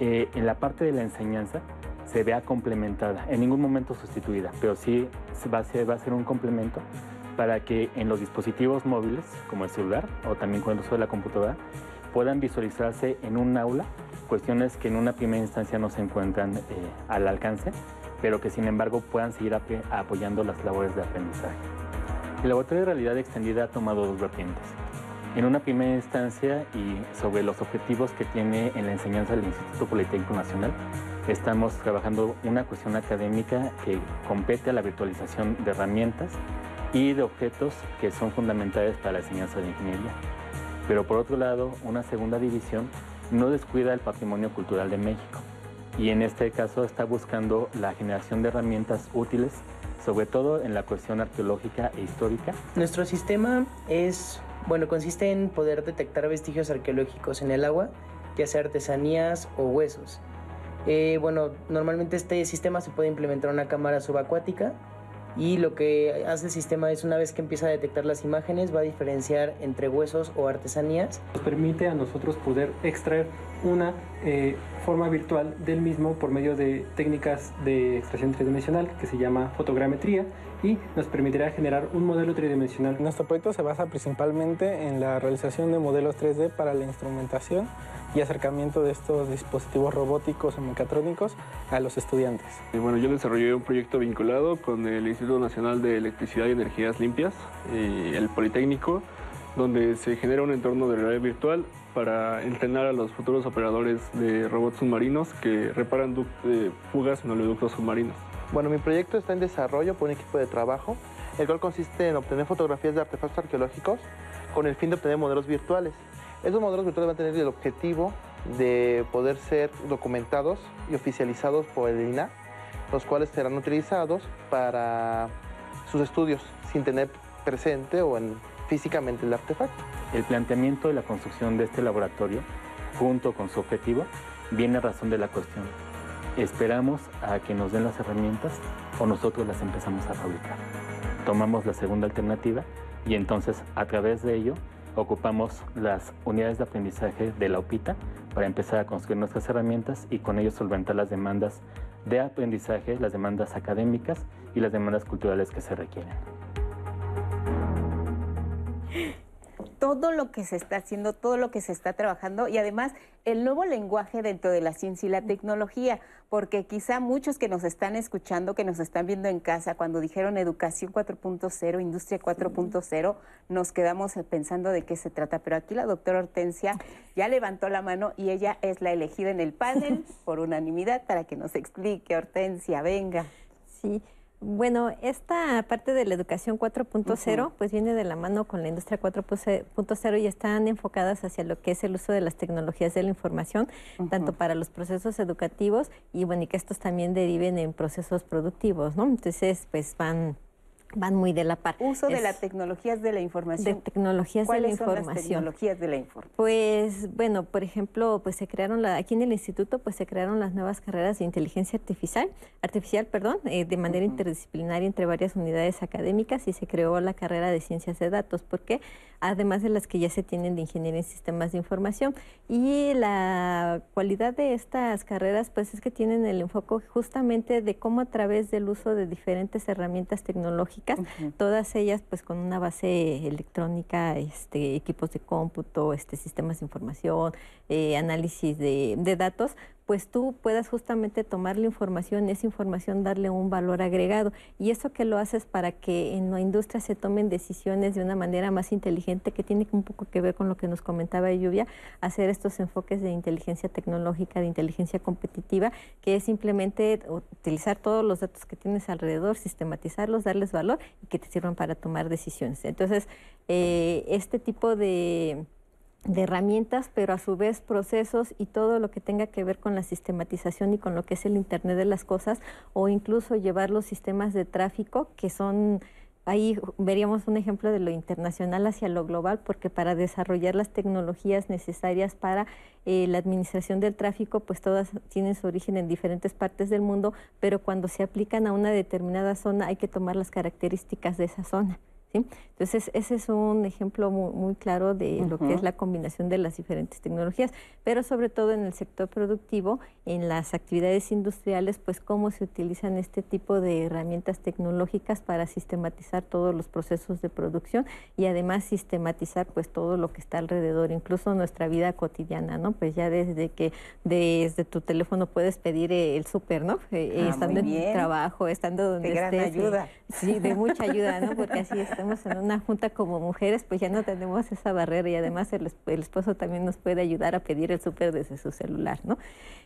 eh, en la parte de la enseñanza se vea complementada, en ningún momento sustituida, pero sí va a ser, va a ser un complemento para que en los dispositivos móviles, como el celular o también con el uso de la computadora, puedan visualizarse en un aula cuestiones que en una primera instancia no se encuentran eh, al alcance, pero que sin embargo puedan seguir apoyando las labores de aprendizaje. El laboratorio de realidad extendida ha tomado dos vertientes. En una primera instancia y sobre los objetivos que tiene en la enseñanza del Instituto Politécnico Nacional, estamos trabajando una cuestión académica que compete a la virtualización de herramientas y de objetos que son fundamentales para la enseñanza de ingeniería. Pero por otro lado, una segunda división no descuida el patrimonio cultural de México y en este caso está buscando la generación de herramientas útiles sobre todo en la cuestión arqueológica e histórica. Nuestro sistema es, bueno, consiste en poder detectar vestigios arqueológicos en el agua, ya sea artesanías o huesos. Eh, bueno, normalmente este sistema se puede implementar en una cámara subacuática y lo que hace el sistema es una vez que empieza a detectar las imágenes va a diferenciar entre huesos o artesanías. Nos permite a nosotros poder extraer una eh, forma virtual del mismo por medio de técnicas de extracción tridimensional que se llama fotogrametría y nos permitirá generar un modelo tridimensional. Nuestro proyecto se basa principalmente en la realización de modelos 3D para la instrumentación y acercamiento de estos dispositivos robóticos o mecatrónicos a los estudiantes. bueno, yo desarrollé un proyecto vinculado con el Instituto Nacional de Electricidad y Energías Limpias y el Politécnico, donde se genera un entorno de realidad virtual para entrenar a los futuros operadores de robots submarinos que reparan eh, fugas en oleoductos submarinos. Bueno, mi proyecto está en desarrollo por un equipo de trabajo, el cual consiste en obtener fotografías de artefactos arqueológicos con el fin de obtener modelos virtuales. Esos modelos virtuales van a tener el objetivo de poder ser documentados y oficializados por el INA, los cuales serán utilizados para sus estudios sin tener presente o en, físicamente el artefacto. El planteamiento de la construcción de este laboratorio, junto con su objetivo, viene a razón de la cuestión. Esperamos a que nos den las herramientas o nosotros las empezamos a fabricar. Tomamos la segunda alternativa y entonces a través de ello ocupamos las unidades de aprendizaje de la OPITA para empezar a construir nuestras herramientas y con ello solventar las demandas de aprendizaje, las demandas académicas y las demandas culturales que se requieren. Todo lo que se está haciendo, todo lo que se está trabajando y además el nuevo lenguaje dentro de la ciencia y la tecnología, porque quizá muchos que nos están escuchando, que nos están viendo en casa, cuando dijeron educación 4.0, industria 4.0, nos quedamos pensando de qué se trata, pero aquí la doctora Hortensia ya levantó la mano y ella es la elegida en el panel por unanimidad para que nos explique, Hortensia, venga. Sí. Bueno, esta parte de la educación 4.0 pues viene de la mano con la industria 4.0 y están enfocadas hacia lo que es el uso de las tecnologías de la información, tanto para los procesos educativos y bueno, y que estos también deriven en procesos productivos, ¿no? Entonces, pues van van muy de la par. Uso de las tecnologías de la información. De tecnologías de la información. Son las tecnologías de la información? Pues bueno, por ejemplo, pues se crearon la, aquí en el instituto pues se crearon las nuevas carreras de inteligencia artificial, artificial, perdón, eh, de manera interdisciplinaria entre varias unidades académicas y se creó la carrera de ciencias de datos, porque además de las que ya se tienen de ingeniería en sistemas de información y la cualidad de estas carreras pues es que tienen el enfoque justamente de cómo a través del uso de diferentes herramientas tecnológicas todas ellas pues con una base electrónica, este, equipos de cómputo, este, sistemas de información, eh, análisis de, de datos, pues tú puedas justamente tomar la información, esa información darle un valor agregado. Y eso que lo haces para que en la industria se tomen decisiones de una manera más inteligente, que tiene un poco que ver con lo que nos comentaba Lluvia, hacer estos enfoques de inteligencia tecnológica, de inteligencia competitiva, que es simplemente utilizar todos los datos que tienes alrededor, sistematizarlos, darles valor y que te sirvan para tomar decisiones. Entonces, eh, este tipo de de herramientas, pero a su vez procesos y todo lo que tenga que ver con la sistematización y con lo que es el Internet de las cosas, o incluso llevar los sistemas de tráfico, que son ahí veríamos un ejemplo de lo internacional hacia lo global, porque para desarrollar las tecnologías necesarias para eh, la administración del tráfico, pues todas tienen su origen en diferentes partes del mundo, pero cuando se aplican a una determinada zona hay que tomar las características de esa zona. Entonces, ese es un ejemplo muy, claro de lo que es la combinación de las diferentes tecnologías, pero sobre todo en el sector productivo, en las actividades industriales, pues cómo se utilizan este tipo de herramientas tecnológicas para sistematizar todos los procesos de producción y además sistematizar pues todo lo que está alrededor, incluso nuestra vida cotidiana, ¿no? Pues ya desde que desde tu teléfono puedes pedir el súper, ¿no? Eh, ah, estando en tu trabajo, estando donde de gran ayuda. Sí, de mucha ayuda, ¿no? Porque así está en una junta como mujeres, pues ya no tenemos esa barrera y además el, esposo también nos puede ayudar a pedir el súper desde su celular, ¿no?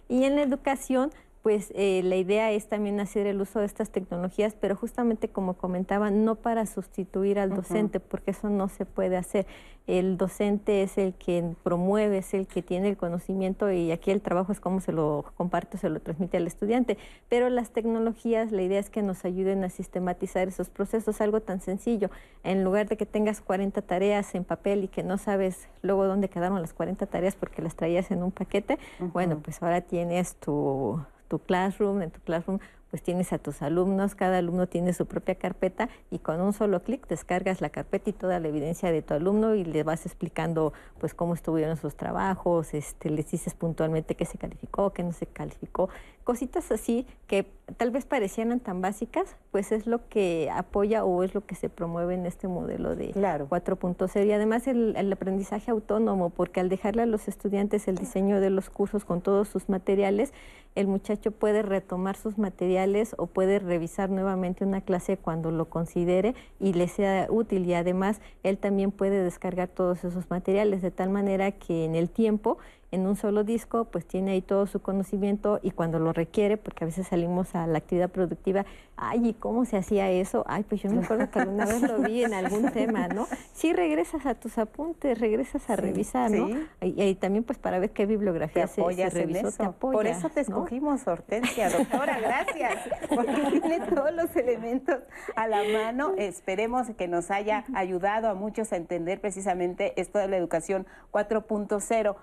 Y en la educación, pues eh, la idea es también hacer el uso de estas tecnologías, pero justamente como comentaba, no para sustituir al docente, porque eso no se puede hacer. El docente es el que promueve, es el que tiene el conocimiento y aquí el trabajo es cómo se lo comparte, se lo transmite al estudiante. Pero las tecnologías, la idea es que nos ayuden a sistematizar esos procesos, algo tan sencillo. En lugar de que tengas 40 tareas en papel y que no sabes luego dónde quedaron las 40 tareas porque las traías en un paquete, bueno, pues ahora tienes tu tu classroom, en tu classroom pues tienes a tus alumnos, cada alumno tiene su propia carpeta y con un solo clic descargas la carpeta y toda la evidencia de tu alumno y le vas explicando pues cómo estuvieron sus trabajos, este, les dices puntualmente qué se calificó, qué no se calificó, cositas así que tal vez parecieran tan básicas, pues es lo que apoya o es lo que se promueve en este modelo de claro. 4.0 y además el, el aprendizaje autónomo, porque al dejarle a los estudiantes el diseño de los cursos con todos sus materiales, el muchacho puede retomar sus materiales o puede revisar nuevamente una clase cuando lo considere y le sea útil. Y además él también puede descargar todos esos materiales de tal manera que en el tiempo en un solo disco, pues tiene ahí todo su conocimiento y cuando lo requiere, porque a veces salimos a la actividad productiva, ay, ¿y cómo se hacía eso? Ay, pues yo me acuerdo que alguna vez lo vi en algún tema, ¿no? Sí, regresas a tus apuntes, regresas a revisar, ¿no? Y, también pues para ver qué bibliografía se, revisó, te apoya, Por eso te escogimos, Hortensia, doctora, gracias, porque tiene todos los elementos a la mano. Esperemos que nos haya ayudado a muchos a entender precisamente esto de la educación 4.0.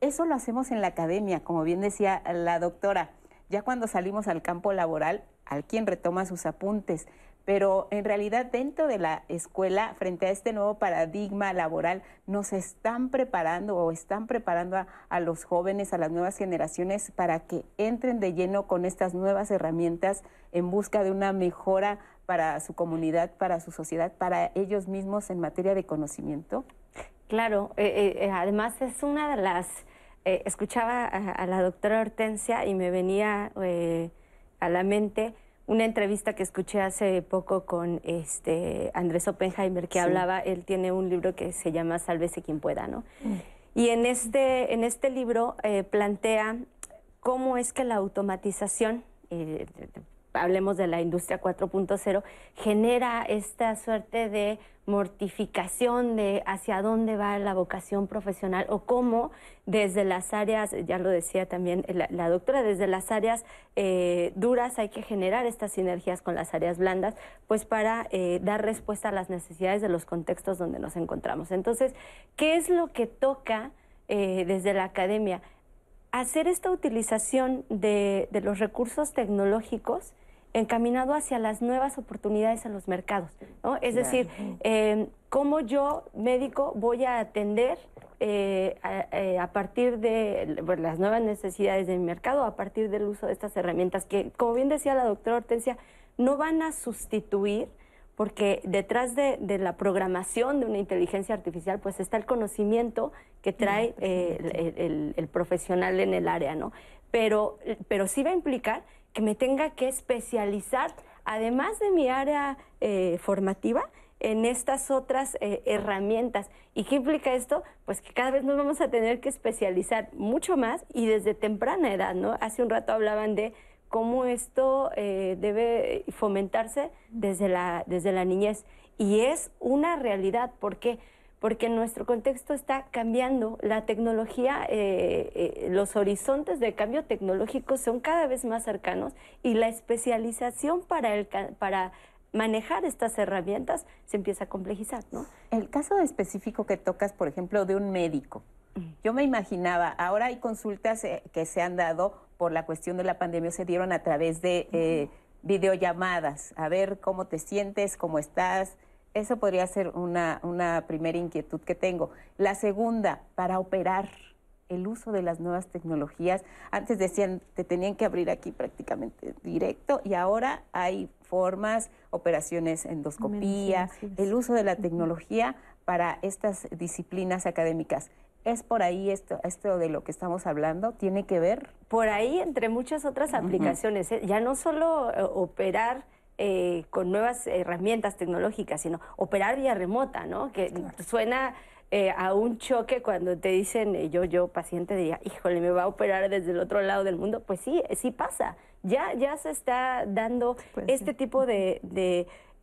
Eso lo hacemos en la academia, como bien decía la doctora. Ya cuando salimos al campo laboral, al quien retoma sus apuntes. Pero en realidad dentro de la escuela, frente a este nuevo paradigma laboral, nos están preparando o están preparando a, a los jóvenes, a las nuevas generaciones, para que entren de lleno con estas nuevas herramientas en busca de una mejora para su comunidad, para su sociedad, para ellos mismos en materia de conocimiento. Claro, eh, eh, además es una de las eh, escuchaba a, la doctora Hortensia y me venía eh, a la mente una entrevista que escuché hace poco con este Andrés Oppenheimer que hablaba, él tiene un libro que se llama Sálvese quien pueda, ¿no? Mm. Y en este, en este libro eh, plantea cómo es que la automatización, hablemos de la industria 4.0, genera esta suerte de mortificación de hacia dónde va la vocación profesional o cómo desde las áreas, ya lo decía también la, doctora, desde las áreas eh, duras hay que generar estas sinergias con las áreas blandas, pues para eh, dar respuesta a las necesidades de los contextos donde nos encontramos. Entonces, ¿qué es lo que toca eh, desde la academia? Hacer esta utilización de, de los recursos tecnológicos encaminado hacia las nuevas oportunidades en los mercados. ¿no? Es decir, eh, cómo yo, médico, voy a atender eh, eh, a, partir de las nuevas necesidades del mercado, a partir del uso de estas herramientas que, como bien decía la doctora Hortensia, no van a sustituir porque detrás de, la programación de una inteligencia artificial, pues está el conocimiento que trae el, el, profesional en el área, ¿no? Pero, pero sí va a implicar que me tenga que especializar, además de mi área eh, formativa, en estas otras eh, herramientas. ¿Y qué implica esto? Pues que cada vez nos vamos a tener que especializar mucho más y desde temprana edad, ¿no? Hace un rato hablaban de cómo esto eh, debe fomentarse desde la, desde la niñez. Y es una realidad, porque porque nuestro contexto está cambiando, la tecnología, eh, eh, los horizontes de cambio tecnológico son cada vez más cercanos y la especialización para, el, para manejar estas herramientas se empieza a complejizar, ¿no? El caso específico que tocas, por ejemplo, de un médico. Yo me imaginaba, ahora hay consultas que se han dado por la cuestión de la pandemia, se dieron a través de eh, videollamadas, a ver cómo te sientes, cómo estás. Eso podría ser una, una primera inquietud que tengo. La segunda, para operar el uso de las nuevas tecnologías. Antes decían, te tenían que abrir aquí prácticamente directo y ahora hay formas, operaciones endoscopía, el uso de la tecnología para estas disciplinas académicas. ¿Es por ahí esto, esto de lo que estamos hablando? ¿Tiene que ver? Por ahí, entre muchas otras aplicaciones, ¿eh? ya no solo eh, operar eh, con nuevas herramientas tecnológicas, sino operar vía remota, ¿no? Que suena a un choque cuando te dicen, yo, yo, paciente, diría, híjole, me va a operar desde el otro lado del mundo. Pues sí, sí pasa. Ya, ya se está dando pues este tipo de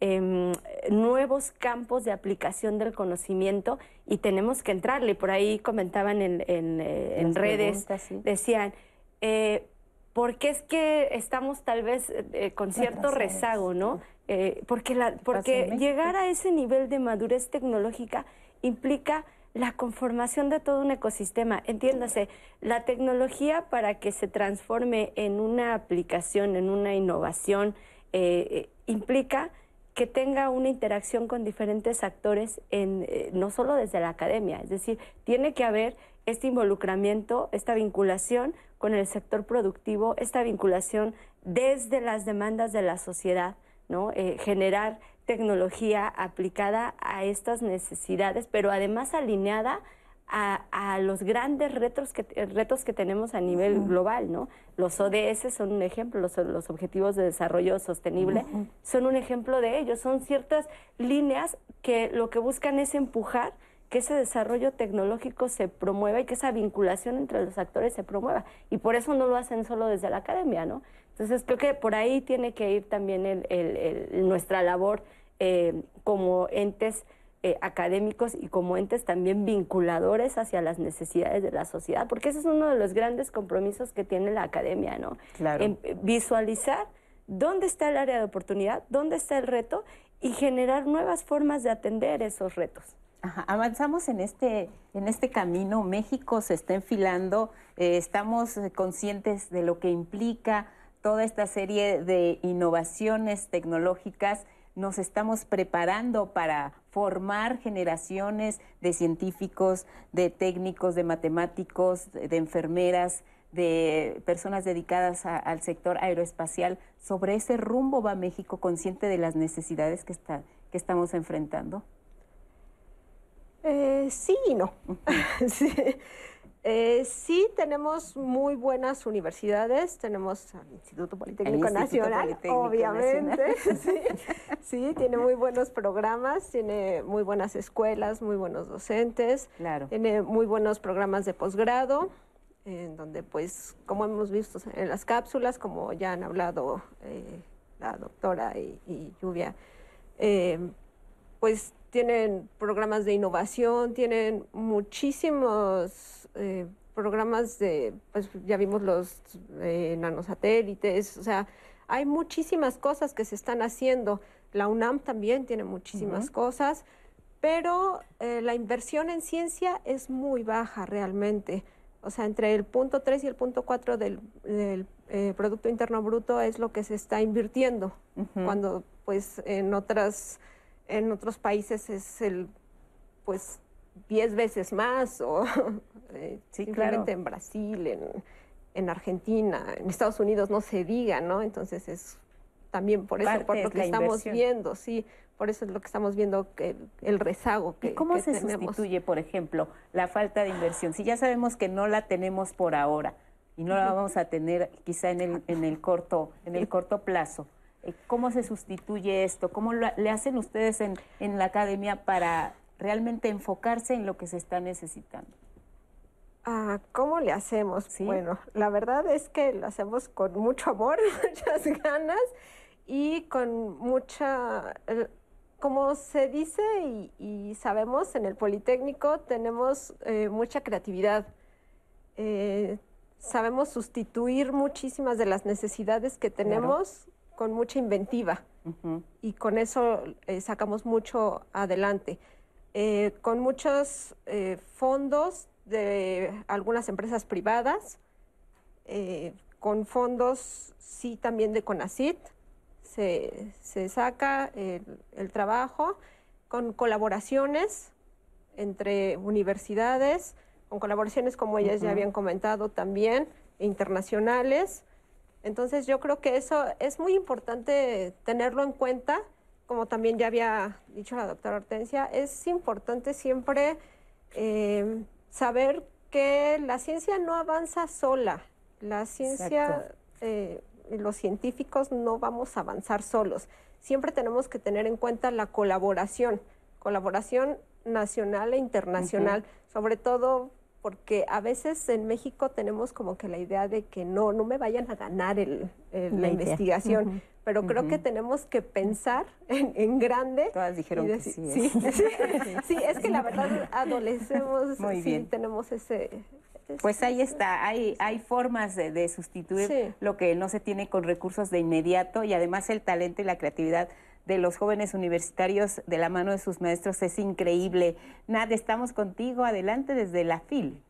Em, nuevos campos de aplicación del conocimiento y tenemos que entrarle. Por ahí comentaban en, en, eh, redes, decían, eh, ¿por qué es que estamos tal vez eh, con cierto rezago, no? porque la, porque llegar a ese nivel de madurez tecnológica implica la conformación de todo un ecosistema. Entiéndase, la tecnología para que se transforme en una aplicación, en una innovación, implica que tenga una interacción con diferentes actores, en, eh, no solo desde la academia, es decir, tiene que haber este involucramiento, esta vinculación con el sector productivo, esta vinculación desde las demandas de la sociedad, ¿no? Eh, generar tecnología aplicada a estas necesidades, pero además alineada a, los grandes retos que, retos que tenemos a nivel global, ¿no? Los ODS son un ejemplo, los, los Objetivos de Desarrollo Sostenible son un ejemplo de ello, son ciertas líneas que lo que buscan es empujar que ese desarrollo tecnológico se promueva y que esa vinculación entre los actores se promueva. Y por eso no lo hacen solo desde la academia, ¿no? Entonces creo que por ahí tiene que ir también el, nuestra labor eh, como entes eh, académicos y como entes también vinculadores hacia las necesidades de la sociedad, porque ese es uno de los grandes compromisos que tiene la academia, ¿no? Claro. En, visualizar dónde está el área de oportunidad, dónde está el reto y generar nuevas formas de atender esos retos. Avanzamos en este, en este camino, México se está enfilando, eh, estamos conscientes de lo que implica toda esta serie de innovaciones tecnológicas nos estamos preparando para formar generaciones de científicos, de técnicos, de matemáticos, de enfermeras, de personas dedicadas al sector aeroespacial. ¿Sobre ese rumbo va México consciente de las necesidades que, está, que estamos enfrentando? Eh, sí y no. sí. Eh, sí, tenemos muy buenas universidades, tenemos el Instituto Politécnico Nacional, obviamente, Sí, tiene muy buenos programas, tiene muy buenas escuelas, muy buenos docentes, tiene muy buenos programas de posgrado, en donde pues, como hemos visto en las cápsulas, como ya han hablado eh, la doctora y, Lluvia, eh, pues tienen programas de innovación, tienen muchísimos eh, programas de, pues ya vimos los eh, nanosatélites, o sea, hay muchísimas cosas que se están haciendo. La UNAM también tiene muchísimas cosas, pero eh, la inversión en ciencia es muy baja realmente. O sea, entre el punto 3 y el punto 4 del, Producto Interno Bruto es lo que se está invirtiendo, cuando pues en otras en otros países es el pues 10 veces más o eh, simplemente en Brasil, en, en, Argentina, en Estados Unidos no se diga, ¿no? Entonces es también por eso, por lo que estamos viendo, sí, por eso es lo que estamos viendo, que el rezago que ¿Y cómo se tenemos. sustituye, por ejemplo, la falta de inversión? Si ya sabemos que no la tenemos por ahora y no la vamos a tener quizá en el, en el, corto, en el corto plazo, eh, ¿cómo se sustituye esto? ¿Cómo le hacen ustedes en, en la academia para realmente enfocarse en lo que se está necesitando. Ah, ¿Cómo le hacemos? Bueno, la verdad es que lo hacemos con mucho amor, muchas ganas y con mucha, como se dice y, sabemos en el Politécnico, tenemos eh, mucha creatividad. Eh, sabemos sustituir muchísimas de las necesidades que tenemos con mucha inventiva. y con eso eh, sacamos mucho adelante. Eh, con muchos eh, fondos de algunas empresas privadas, con fondos sí también de CONACIT, se, se saca el, el, trabajo, con colaboraciones entre universidades, con colaboraciones como ellas ya habían comentado también, internacionales. Entonces yo creo que eso es muy importante tenerlo en cuenta, como también ya había dicho la doctora Hortensia, es importante siempre eh, saber que la ciencia no avanza sola, la ciencia, eh, los científicos no vamos a avanzar solos, siempre tenemos que tener en cuenta la colaboración, colaboración nacional e internacional, sobre todo porque a veces en México tenemos como que la idea de que no, no me vayan a ganar el, la, investigación. Pero creo que tenemos que pensar en, grande. Todas dijeron que sí. Sí, sí, es que la verdad adolecemos, Muy bien. tenemos ese, pues ahí está, hay, hay formas de, de sustituir lo que no se tiene con recursos de inmediato y además el talento y la creatividad de los jóvenes universitarios de la mano de sus maestros es increíble. Nad, estamos contigo, adelante desde la FIL.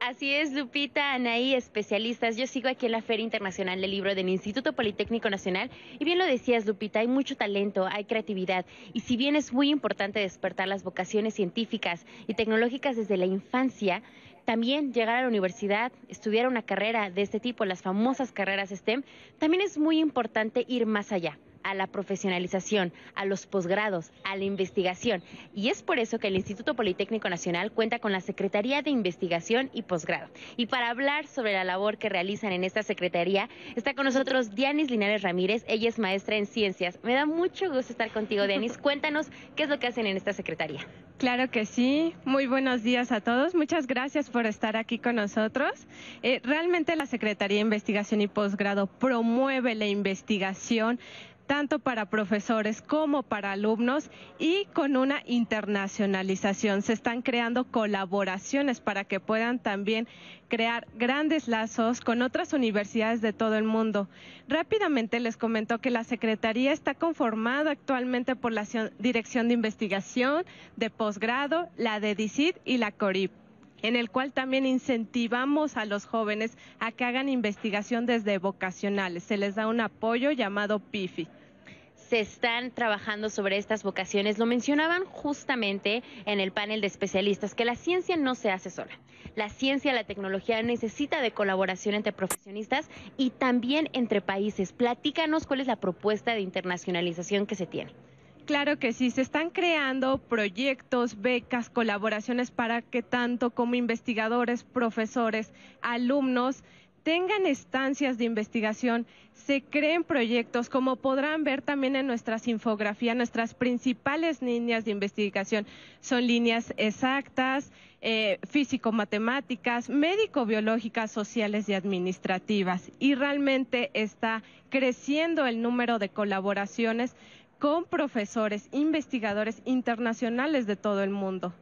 Así es, Lupita, Anaí, especialistas. Yo sigo aquí en la Feria Internacional del Libro del Instituto Politécnico Nacional. Y bien lo decías, Lupita, hay mucho talento, hay creatividad. Y si bien es muy importante despertar las vocaciones científicas y tecnológicas desde la infancia, también llegar a la universidad, estudiar una carrera de este tipo, las famosas carreras STEM, también es muy importante ir más allá a la profesionalización, a los posgrados, a la investigación. Y es por eso que el Instituto Politécnico Nacional cuenta con la Secretaría de Investigación y Posgrado. Y para hablar sobre la labor que realizan en esta secretaría, está con nosotros Dianis Linares Ramírez. Ella es maestra en ciencias. Me da mucho gusto estar contigo, Dianis. Cuéntanos qué es lo que hacen en esta secretaría. Claro que sí. Muy buenos días a todos. Muchas gracias por estar aquí con nosotros. Eh, realmente la Secretaría de Investigación y Posgrado promueve la investigación tanto para profesores como para alumnos y con una internacionalización. Se están creando colaboraciones para que puedan también crear grandes lazos con otras universidades de todo el mundo. Rápidamente les comento que la Secretaría está conformada actualmente por la Dirección de Investigación, de Posgrado, la de DICIT y la CORIP en el cual también incentivamos a los jóvenes a que hagan investigación desde vocacionales. Se les da un apoyo llamado PIFI se están trabajando sobre estas vocaciones. Lo mencionaban justamente en el panel de especialistas, que la ciencia no se hace sola. La ciencia, la tecnología necesita de colaboración entre profesionistas y también entre países. Platícanos cuál es la propuesta de internacionalización que se tiene. Claro que sí, se están creando proyectos, becas, colaboraciones para que tanto como investigadores, profesores, alumnos tengan estancias de investigación, se creen proyectos, como podrán ver también en nuestras infografías, nuestras principales líneas de investigación son líneas exactas, eh, físico-matemáticas, médico-biológicas, sociales y administrativas. Y realmente está creciendo el número de colaboraciones con profesores, investigadores internacionales de todo el mundo.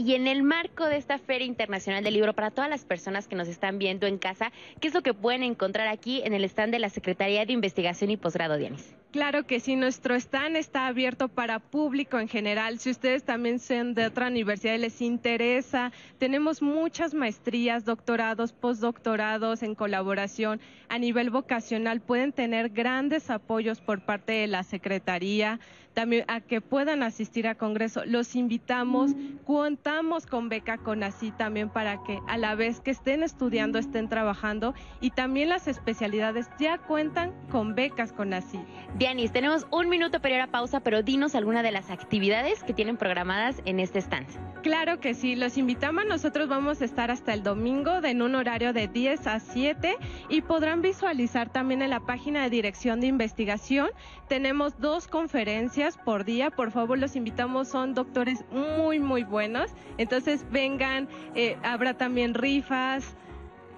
Y en el marco de esta Feria Internacional del Libro, para todas las personas que nos están viendo en casa, ¿qué es lo que pueden encontrar aquí en el stand de la Secretaría de Investigación y Posgrado, Dianis? Claro que sí, nuestro stand está abierto para público en general. Si ustedes también son de otra universidad y les interesa, tenemos muchas maestrías, doctorados, postdoctorados en colaboración a nivel vocacional. Pueden tener grandes apoyos por parte de la Secretaría también a que puedan asistir a Congreso. Los invitamos, contamos con beca con así también para que a la vez que estén estudiando estén trabajando y también las especialidades ya cuentan con becas con así. Dianis, tenemos un minuto para ir a pausa, pero dinos alguna de las actividades que tienen programadas en este stand. Claro que sí, los invitamos. Nosotros vamos a estar hasta el domingo en un horario de 10 a 7 y podrán visualizar también en la página de Dirección de Investigación. Tenemos dos conferencias por día. Por favor, los invitamos, son doctores muy, muy buenos. Entonces vengan, eh, habrá también rifas.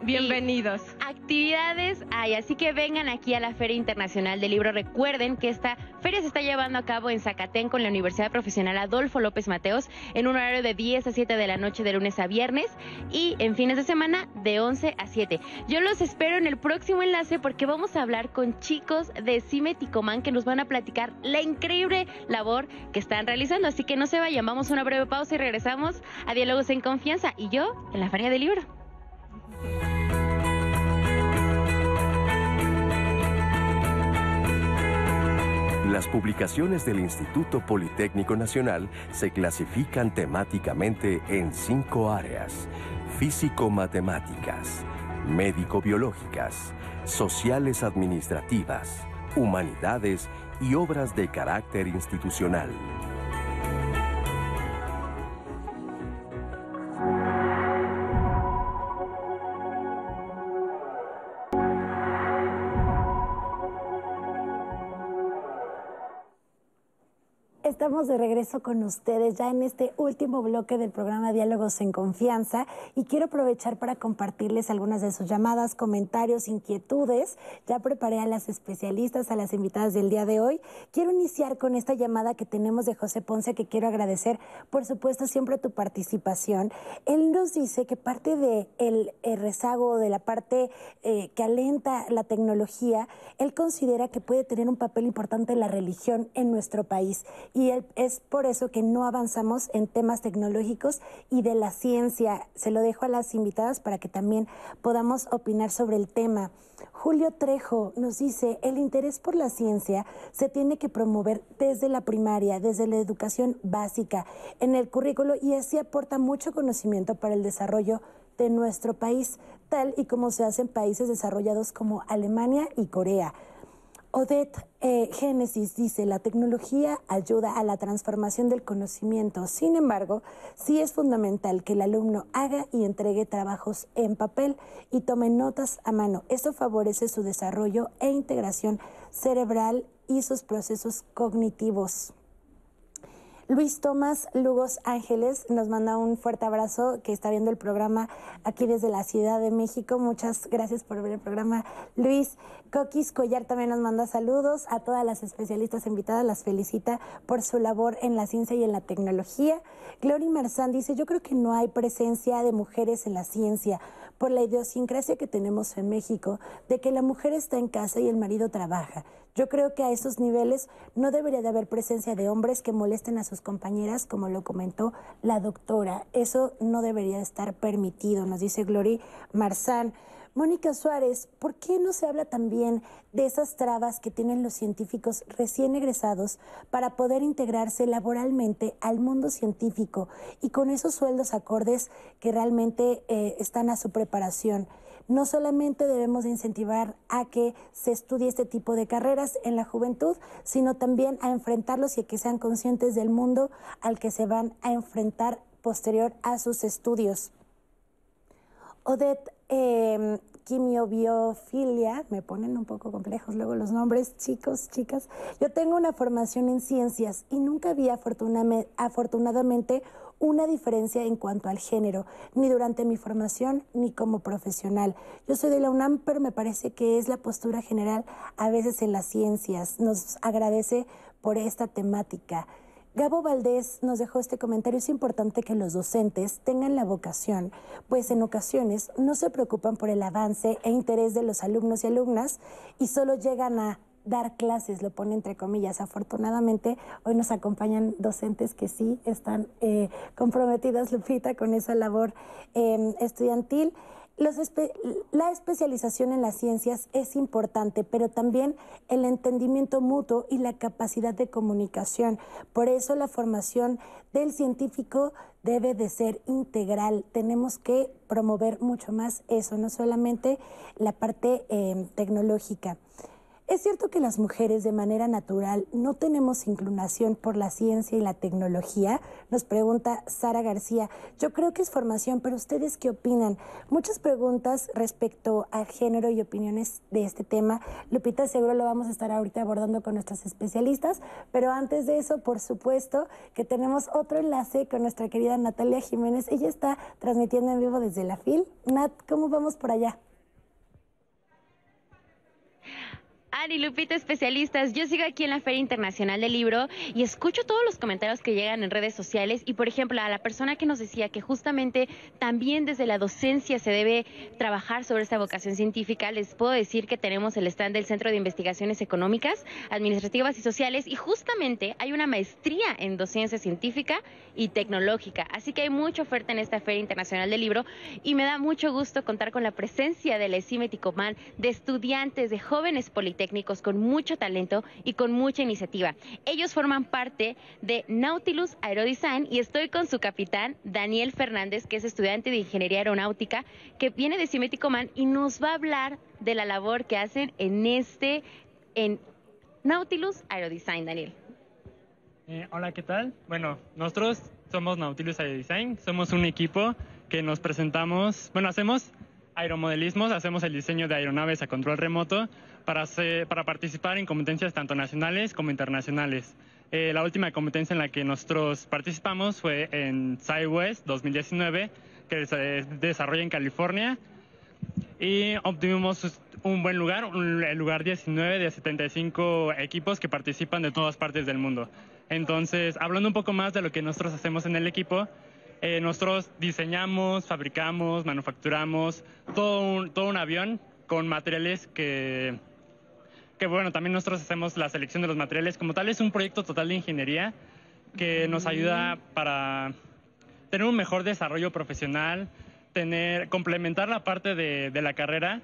Bienvenidos. actividades hay, así que vengan aquí a la Feria Internacional del Libro. Recuerden que esta feria se está llevando a cabo en Zacatén con la Universidad Profesional Adolfo López Mateos en un horario de 10 a 7 de la noche de lunes a viernes y en fines de semana de 11 a 7. Yo los espero en el próximo enlace porque vamos a hablar con chicos de Cime Ticomán que nos van a platicar la increíble labor que están realizando. Así que no se vayan, vamos a una breve pausa y regresamos a Diálogos en Confianza y yo en la Feria del Libro. Las publicaciones del Instituto Politécnico Nacional se clasifican temáticamente en cinco áreas. Físico-matemáticas, médico-biológicas, sociales administrativas, humanidades y obras de carácter institucional. Estamos de regreso con ustedes ya en este último bloque del programa Diálogos en Confianza y quiero aprovechar para compartirles algunas de sus llamadas, comentarios, inquietudes. Ya preparé a las especialistas, a las invitadas del día de hoy. Quiero iniciar con esta llamada que tenemos de José Ponce que quiero agradecer, por supuesto, siempre tu participación. Él nos dice que parte del de el rezago, de la parte eh, que alenta la tecnología, él considera que puede tener un papel importante la religión en nuestro país y es por eso que no avanzamos en temas tecnológicos y de la ciencia. Se lo dejo a las invitadas para que también podamos opinar sobre el tema. Julio Trejo nos dice, el interés por la ciencia se tiene que promover desde la primaria, desde la educación básica, en el currículo y así aporta mucho conocimiento para el desarrollo de nuestro país, tal y como se hace en países desarrollados como Alemania y Corea. Odette eh, Génesis dice, la tecnología ayuda a la transformación del conocimiento. Sin embargo, sí es fundamental que el alumno haga y entregue trabajos en papel y tome notas a mano. Eso favorece su desarrollo e integración cerebral y sus procesos cognitivos. Luis Tomás Lugos Ángeles nos manda un fuerte abrazo que está viendo el programa aquí desde la Ciudad de México. Muchas gracias por ver el programa, Luis. Coquis Collar también nos manda saludos a todas las especialistas invitadas, las felicita por su labor en la ciencia y en la tecnología. Glory Marzán dice, yo creo que no hay presencia de mujeres en la ciencia por la idiosincrasia que tenemos en México de que la mujer está en casa y el marido trabaja. Yo creo que a esos niveles no debería de haber presencia de hombres que molesten a sus compañeras, como lo comentó la doctora. Eso no debería estar permitido, nos dice Glory Marzán. Mónica Suárez, ¿por qué no se habla también de esas trabas que tienen los científicos recién egresados para poder integrarse laboralmente al mundo científico y con esos sueldos acordes que realmente eh, están a su preparación? no solamente debemos incentivar a que se estudie este tipo de carreras en la juventud, sino también a enfrentarlos y a que sean conscientes del mundo al que se van a enfrentar posterior a sus estudios. Odette, eh, quimiobiofilia, me ponen un poco complejos luego los nombres, chicos, chicas. Yo tengo una formación en ciencias y nunca vi afortunadamente una diferencia en cuanto al género, ni durante mi formación ni como profesional. Yo soy de la UNAM, pero me parece que es la postura general a veces en las ciencias. Nos agradece por esta temática. Gabo Valdés nos dejó este comentario. Es importante que los docentes tengan la vocación, pues en ocasiones no se preocupan por el avance e interés de los alumnos y alumnas y solo llegan a dar clases, lo pone entre comillas. Afortunadamente, hoy nos acompañan docentes que sí están eh, comprometidas, Lupita, con esa labor em, estudiantil. La especialización en las ciencias es importante, pero también el entendimiento mutuo y la capacidad de comunicación. Por eso la formación del científico debe de ser integral. Tenemos que promover mucho más eso, no solamente la parte em, tecnológica. ¿Es cierto que las mujeres de manera natural no tenemos inclinación por la ciencia y la tecnología? Nos pregunta Sara García. Yo creo que es formación, pero ¿ustedes qué opinan? Muchas preguntas respecto a género y opiniones de este tema. Lupita, seguro lo vamos a estar ahorita abordando con nuestros especialistas, pero antes de eso, por supuesto, que tenemos otro enlace con nuestra querida Natalia Jiménez. Ella está transmitiendo en vivo desde la FIL. Nat, ¿cómo vamos por allá? Ari Lupita, especialistas. Yo sigo aquí en la Feria Internacional del Libro y escucho todos los comentarios que llegan en redes sociales. Y, por ejemplo, a la persona que nos decía que justamente también desde la docencia se debe trabajar sobre esta vocación científica, les puedo decir que tenemos el stand del Centro de Investigaciones Económicas, Administrativas y Sociales y justamente hay una maestría en docencia científica y tecnológica. Así que hay mucha oferta en esta Feria Internacional del Libro y me da mucho gusto contar con la presencia del ECIME Ticomán, de estudiantes, de jóvenes políticos técnicos con mucho talento y con mucha iniciativa. Ellos forman parte de Nautilus Aerodesign y estoy con su capitán, Daniel Fernández, que es estudiante de Ingeniería Aeronáutica, que viene de Cimético Man y nos va a hablar de la labor que hacen en este, en Nautilus Aerodesign, Daniel. Eh, hola, ¿qué tal? Bueno, nosotros somos Nautilus Aerodesign, somos un equipo que nos presentamos, bueno, hacemos aeromodelismos, hacemos el diseño de aeronaves a control remoto para, para participar en competencias tanto nacionales como internacionales. Eh, la última competencia en la que nosotros participamos fue en SciWest 2019, que se desarrolla en California, y obtuvimos un buen lugar, el lugar 19 de 75 equipos que participan de todas partes del mundo. Entonces, hablando un poco más de lo que nosotros hacemos en el equipo, eh, nosotros diseñamos, fabricamos, manufacturamos todo un, todo un avión con materiales que, que, bueno, también nosotros hacemos la selección de los materiales. Como tal, es un proyecto total de ingeniería que nos ayuda para tener un mejor desarrollo profesional, tener, complementar la parte de, de la carrera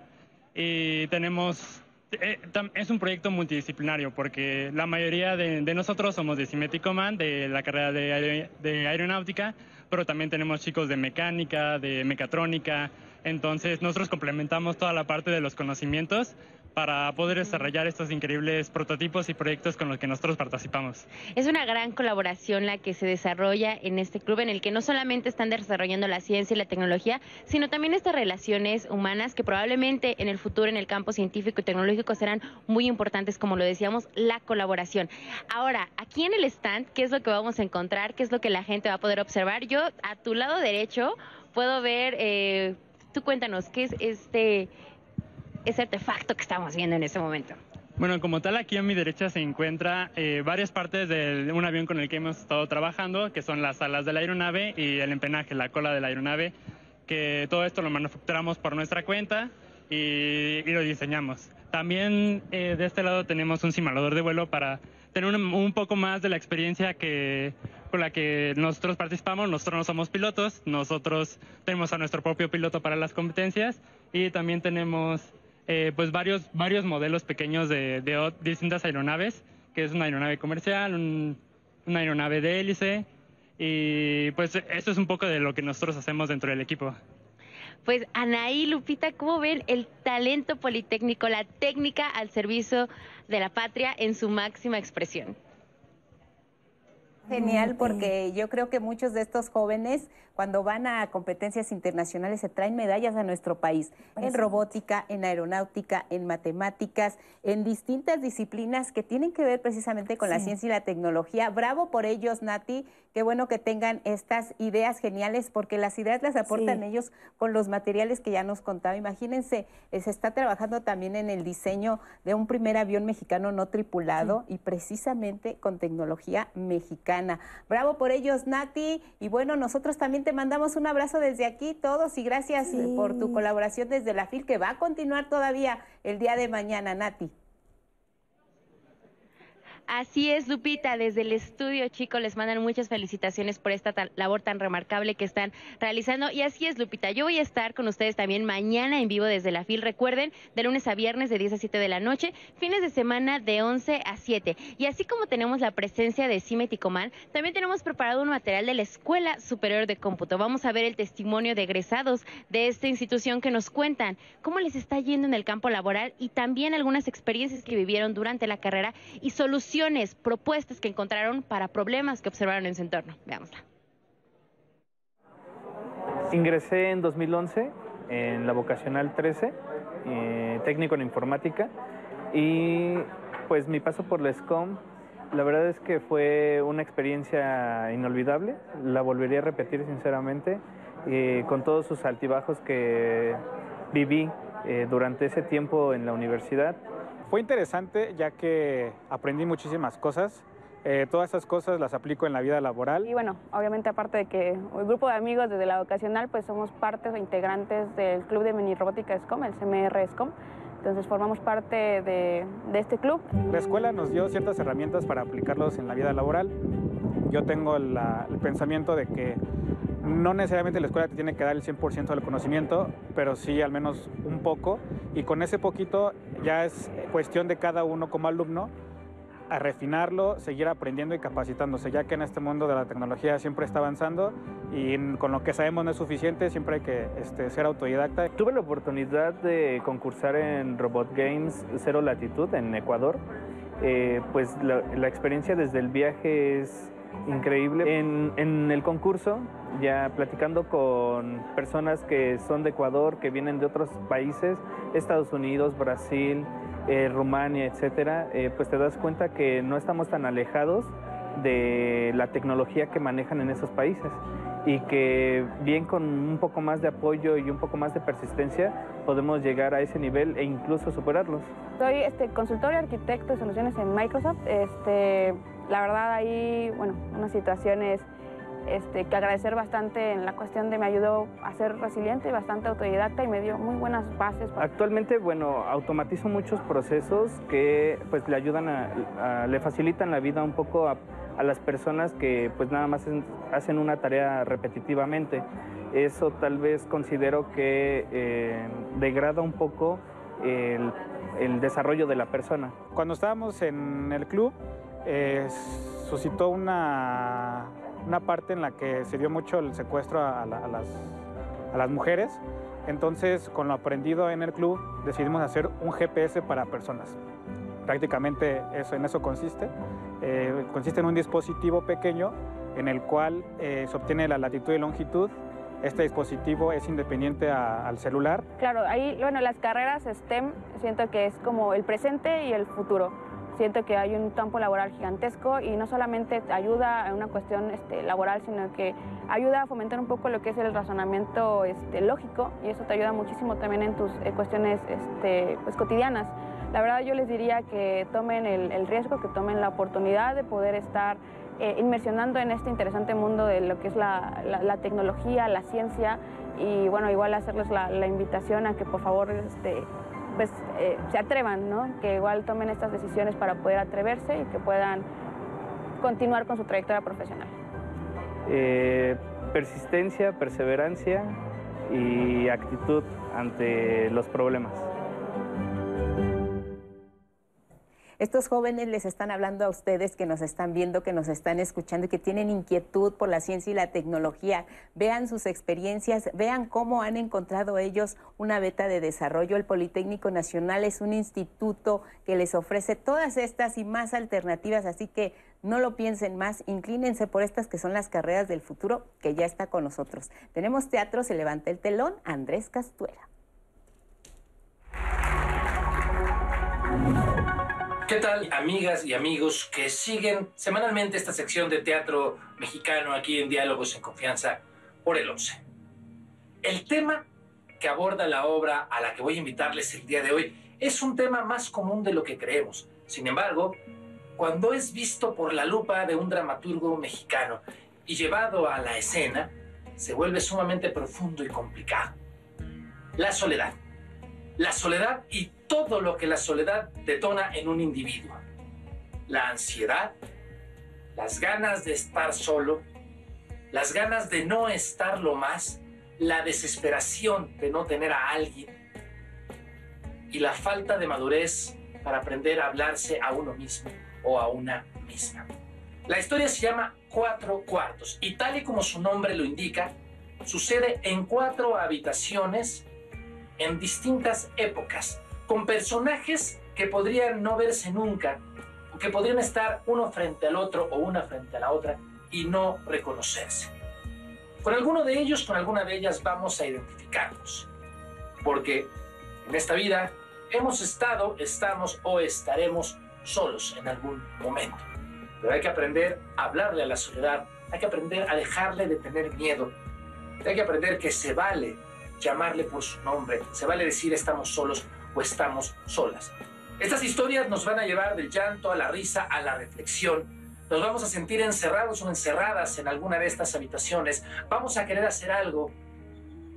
y tenemos eh, es un proyecto multidisciplinario porque la mayoría de, de nosotros somos de Cimético Man, de la carrera de, de, aeronáutica, pero también tenemos chicos de mecánica, de mecatrónica. Entonces nosotros complementamos toda la parte de los conocimientos para poder desarrollar estos increíbles prototipos y proyectos con los que nosotros participamos. Es una gran colaboración la que se desarrolla en este club en el que no solamente están desarrollando la ciencia y la tecnología, sino también estas relaciones humanas que probablemente en el futuro en el campo científico y tecnológico serán muy importantes, como lo decíamos, la colaboración. Ahora, aquí en el stand, ¿qué es lo que vamos a encontrar? ¿Qué es lo que la gente va a poder observar? Yo a tu lado derecho puedo ver, eh, tú cuéntanos, ¿qué es este ese artefacto que estamos viendo en este momento? Bueno, como tal, aquí a mi derecha se encuentra eh, varias partes de un avión con el que hemos estado trabajando, que son las alas de la aeronave y el empenaje, la cola de la aeronave, que todo esto lo manufacturamos por nuestra cuenta y, lo diseñamos. También eh, de este lado tenemos un simulador de vuelo para tener un, un, poco más de la experiencia que con la que nosotros participamos. Nosotros no somos pilotos, nosotros tenemos a nuestro propio piloto para las competencias y también tenemos eh, pues varios, varios modelos pequeños de, de, distintas aeronaves, que es una aeronave comercial, una aeronave de hélice, y pues eso es un poco de lo que nosotros hacemos dentro del equipo. Pues Anaí, Lupita, ¿cómo ven el talento politécnico, la técnica al servicio de la patria en su máxima expresión? Genial, porque yo creo que muchos de estos jóvenes, cuando van a competencias internacionales, se traen medallas a nuestro país, en robótica, en aeronáutica, en matemáticas, en distintas disciplinas que tienen que ver precisamente con la ciencia y la tecnología. Bravo por ellos, Nati. Qué bueno que tengan estas ideas geniales, porque las ideas las aportan ellos con los materiales que ya nos contaba. Imagínense, eh, se está trabajando también en el diseño de un primer avión mexicano no tripulado y precisamente con tecnología mexicana. Bravo por ellos, Nati. Y bueno, nosotros también te mandamos un abrazo desde aquí todos y gracias eh, por tu colaboración desde la FIL que va a continuar todavía el día de mañana, Nati. Así es, Lupita, desde el estudio, chicos, les mandan muchas felicitaciones por esta labor tan remarcable que están realizando. Y así es, Lupita, yo voy a estar con ustedes también mañana en vivo desde la FIL. Recuerden, de lunes a viernes de 10 a 7 de la noche, fines de semana de 11 a 7. Y así como tenemos la presencia de CIME Ticomán, también tenemos preparado un material de la Escuela Superior de Cómputo. Vamos a ver el testimonio de egresados de esta institución que nos cuentan cómo les está yendo en el campo laboral y también algunas experiencias que vivieron durante la carrera y soluciones, propuestas que encontraron para problemas que observaron en su entorno. Veámosla. Ingresé en 2011 en la vocacional 13, eh, técnico en informática, y pues mi paso por la SCOM, la verdad es que fue una experiencia inolvidable, la volvería a repetir sinceramente, eh, con todos sus altibajos que viví eh, durante ese tiempo en la universidad. Fue interesante ya que aprendí muchísimas cosas, eh, todas esas cosas las aplico en la vida laboral. Y bueno, obviamente aparte de que el grupo de amigos desde la vocacional, pues somos partes o integrantes del Club de Mini Robótica SCOM, el CMR SCOM. Entonces formamos parte de, de este club. La escuela nos dio ciertas herramientas para aplicarlos en la vida laboral. Yo tengo el pensamiento de que no necesariamente la escuela te tiene que dar el 100% del conocimiento, pero sí al menos un poco. Y con ese poquito ya es cuestión de cada uno como alumno a refinarlo, seguir aprendiendo y capacitándose, ya que en este mundo de la tecnología siempre está avanzando y con lo que sabemos no es suficiente, siempre hay que este, ser autodidacta. Tuve la oportunidad de concursar en Robot Games Cero Latitud en Ecuador. Eh, pues la, la, experiencia desde el viaje es increíble. En, en el concurso, ya platicando con personas que son de Ecuador, que vienen de otros países, Estados Unidos, Brasil, eh, Rumania, etcétera, eh, pues te das cuenta que no estamos tan alejados de la tecnología que manejan en esos países y que bien con un poco más de apoyo y un poco más de persistencia podemos llegar a ese nivel e incluso superarlos. Soy este, consultor y arquitecto de soluciones en Microsoft. Este, la verdad ahí, bueno, unas situaciones este, que agradecer bastante en la cuestión de me ayudó a ser resiliente, bastante autodidacta y me dio muy buenas bases. Actualmente, bueno, automatizo muchos procesos que pues le ayudan a, le facilitan la vida un poco a, las personas que pues nada más hacen una tarea repetitivamente. Eso tal vez considero que eh, degrada un poco el, desarrollo de la persona. Cuando estábamos en el club, eh, suscitó una una parte en la que se dio mucho el secuestro a, las, mujeres. Entonces, con lo aprendido en el club, decidimos hacer un GPS para personas. Prácticamente eso, en eso consiste. Eh, consiste en un dispositivo pequeño en el cual eh, se obtiene la latitud y longitud. Este dispositivo es independiente al celular. Claro, ahí, bueno, las carreras STEM siento que es como el presente y el futuro siento que hay un campo laboral gigantesco y no solamente ayuda en una cuestión este, laboral, sino que ayuda a fomentar un poco lo que es el razonamiento este, lógico y eso te ayuda muchísimo también en tus eh, cuestiones este, pues, cotidianas. La verdad yo les diría que tomen el, riesgo, que tomen la oportunidad de poder estar eh, inmersionando en este interesante mundo de lo que es la, tecnología, la ciencia y bueno, igual hacerles la, la invitación a que por favor este, pues eh, se atrevan, ¿no? Que igual tomen estas decisiones para poder atreverse y que puedan continuar con su trayectoria profesional. Eh, persistencia, perseverancia y actitud ante los problemas. Estos jóvenes les están hablando a ustedes que nos están viendo, que nos están escuchando y que tienen inquietud por la ciencia y la tecnología. Vean sus experiencias, vean cómo han encontrado ellos una beta de desarrollo. El Politécnico Nacional es un instituto que les ofrece todas estas y más alternativas, así que no lo piensen más, inclínense por estas que son las carreras del futuro que ya está con nosotros. Tenemos teatro, se levanta el telón, Andrés Castuera. ¿Qué tal, amigas y amigos que siguen semanalmente esta sección de teatro mexicano aquí en Diálogos en Confianza por el 11? El tema que aborda la obra a la que voy a invitarles el día de hoy es un tema más común de lo que creemos. Sin embargo, cuando es visto por la lupa de un dramaturgo mexicano y llevado a la escena, se vuelve sumamente profundo y complicado. La soledad. La soledad y todo lo que la soledad detona en un individuo. la ansiedad, las ganas de estar solo, las ganas de no estarlo más, la desesperación de no tener a alguien y la falta de madurez para aprender a hablarse a uno mismo o a una misma. La historia se llama Cuatro Cuartos y tal y como su nombre lo indica, sucede en cuatro habitaciones en distintas épocas, con personajes que podrían no verse nunca, que podrían estar uno frente al otro o una frente a la otra y no reconocerse. Con alguno de ellos, con alguna de ellas vamos a identificarnos, porque en esta vida hemos estado, estamos o estaremos solos en algún momento. Pero hay que aprender a hablarle a la soledad, hay que aprender a dejarle de tener miedo, hay que aprender que se vale llamarle por su nombre, se vale decir estamos solos estamos solas. Estas historias nos van a llevar del llanto a la risa, a la reflexión. Nos vamos a sentir encerrados o encerradas en alguna de estas habitaciones. Vamos a querer hacer algo.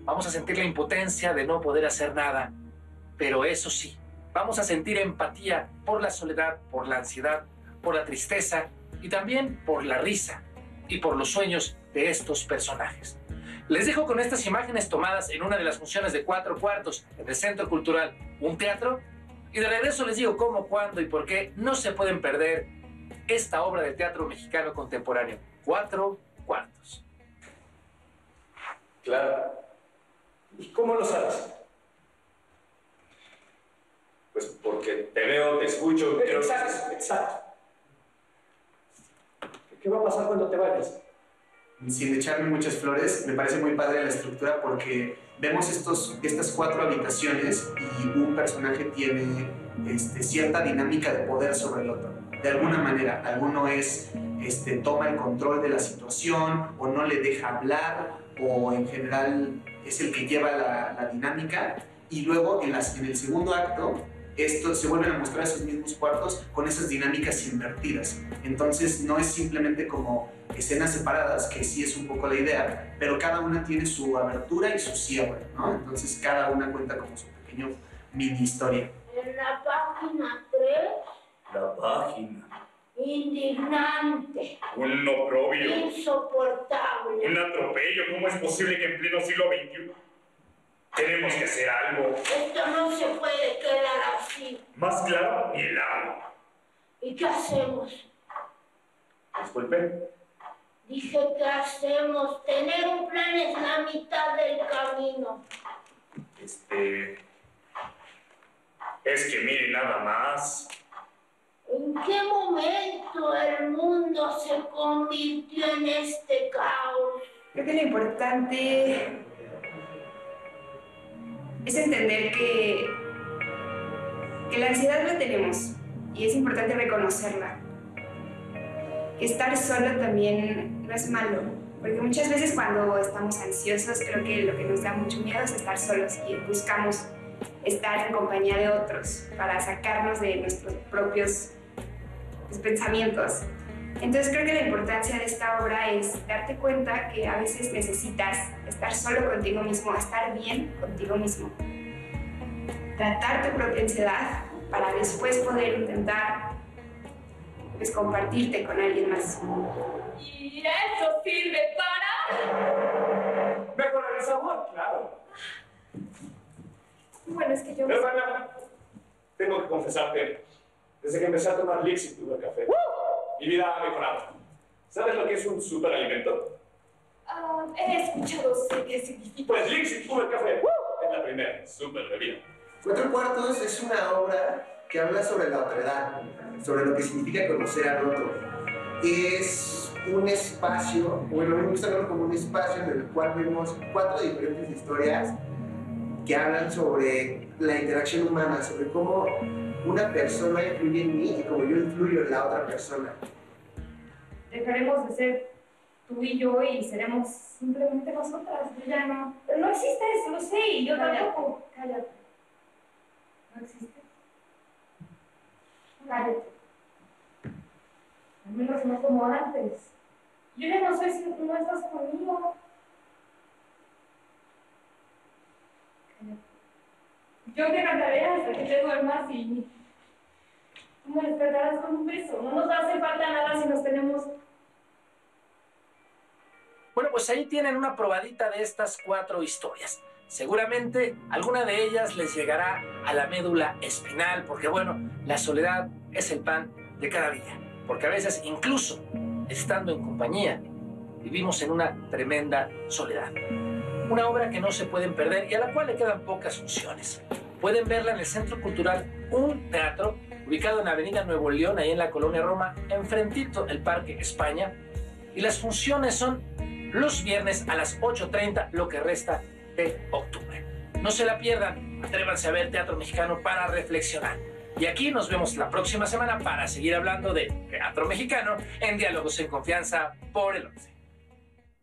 Vamos a sentir la impotencia de no poder hacer nada. Pero eso sí, vamos a sentir empatía por la soledad, por la ansiedad, por la tristeza y también por la risa y por los sueños de estos personajes. Les dejo con estas imágenes tomadas en una de las funciones de cuatro cuartos en el Centro Cultural Un Teatro. Y de regreso les digo cómo, cuándo y por qué no se pueden perder esta obra de teatro mexicano contemporáneo. Cuatro cuartos. Claro. ¿Y cómo lo sabes? Pues porque te veo, te escucho. Pero... Exacto, exacto. ¿Qué va a pasar cuando te vayas? Sin echarme muchas flores, me parece muy padre la estructura porque vemos estos, estas cuatro habitaciones y un personaje tiene este, cierta dinámica de poder sobre el otro. De alguna manera, alguno es, este, toma el control de la situación o no le deja hablar o en general es el que lleva la, la dinámica. Y luego en, las, en el segundo acto esto, se vuelven a mostrar esos mismos cuartos con esas dinámicas invertidas. Entonces no es simplemente como escenas separadas, que sí es un poco la idea, pero cada una tiene su abertura y su cierre, ¿no? Entonces cada una cuenta como su pequeño mini historia. En la página 3. La página. Indignante. Un oprobio. Insoportable. Un atropello. ¿Cómo es posible que en pleno siglo XXI tenemos que hacer algo? Esto no se puede quedar así. Más claro, ni el agua. ¿Y qué hacemos? Disculpe. Dije, ¿qué hacemos? Tener un plan es la mitad del camino. Este. Es que mire nada más. ¿En qué momento el mundo se convirtió en este caos? Creo que lo importante es entender que, que la ansiedad la tenemos y es importante reconocerla. Que estar solo también no es malo, porque muchas veces cuando estamos ansiosos creo que lo que nos da mucho miedo es estar solos y buscamos estar en compañía de otros para sacarnos de nuestros propios pues, pensamientos. Entonces creo que la importancia de esta obra es darte cuenta que a veces necesitas estar solo contigo mismo, estar bien contigo mismo. Tratar tu propia ansiedad para después poder intentar pues, compartirte con alguien más. ¿Y eso sirve para? Mejorar el sabor, claro. Bueno, es que yo... Hermana, tengo que confesarte, desde que empecé a tomar Lixi tuve café. Mi vida ha mejorado. ¿Sabes lo que es un superalimento? Ah, he escuchado, sé qué significa. Pues Lixi tuve café. Es la primera super bebida. Cuatro Cuartos es una obra que habla sobre la otredad, sobre lo que significa conocer al otro. Es un espacio, bueno, me gusta verlo como un espacio en el cual vemos cuatro diferentes historias que hablan sobre la interacción humana, sobre cómo una persona influye en mí y cómo yo influyo en la otra persona. Dejaremos de ser tú y yo y seremos simplemente nosotras. Yo ya no. Pero no existe eso, lo sé, y yo tampoco. Cállate. No existe. Cállate. Al menos no como antes. Yo ya no sé si tú no estás conmigo. Yo te cantaré hasta que te duermas y ¿Cómo despertarás con un beso? No nos hace falta nada si nos tenemos Bueno, pues ahí tienen una probadita de estas cuatro historias. Seguramente alguna de ellas les llegará a la médula espinal, porque bueno, la soledad es el pan de cada día. Porque a veces, incluso estando en compañía, vivimos en una tremenda soledad. Una obra que no se pueden perder y a la cual le quedan pocas funciones. Pueden verla en el Centro Cultural Un Teatro, ubicado en Avenida Nuevo León, ahí en la Colonia Roma, enfrentito el Parque España. Y las funciones son los viernes a las 8.30, lo que resta de octubre. No se la pierdan, atrévanse a ver teatro mexicano para reflexionar. Y aquí nos vemos la próxima semana para seguir hablando de teatro mexicano en Diálogos en Confianza por el 11.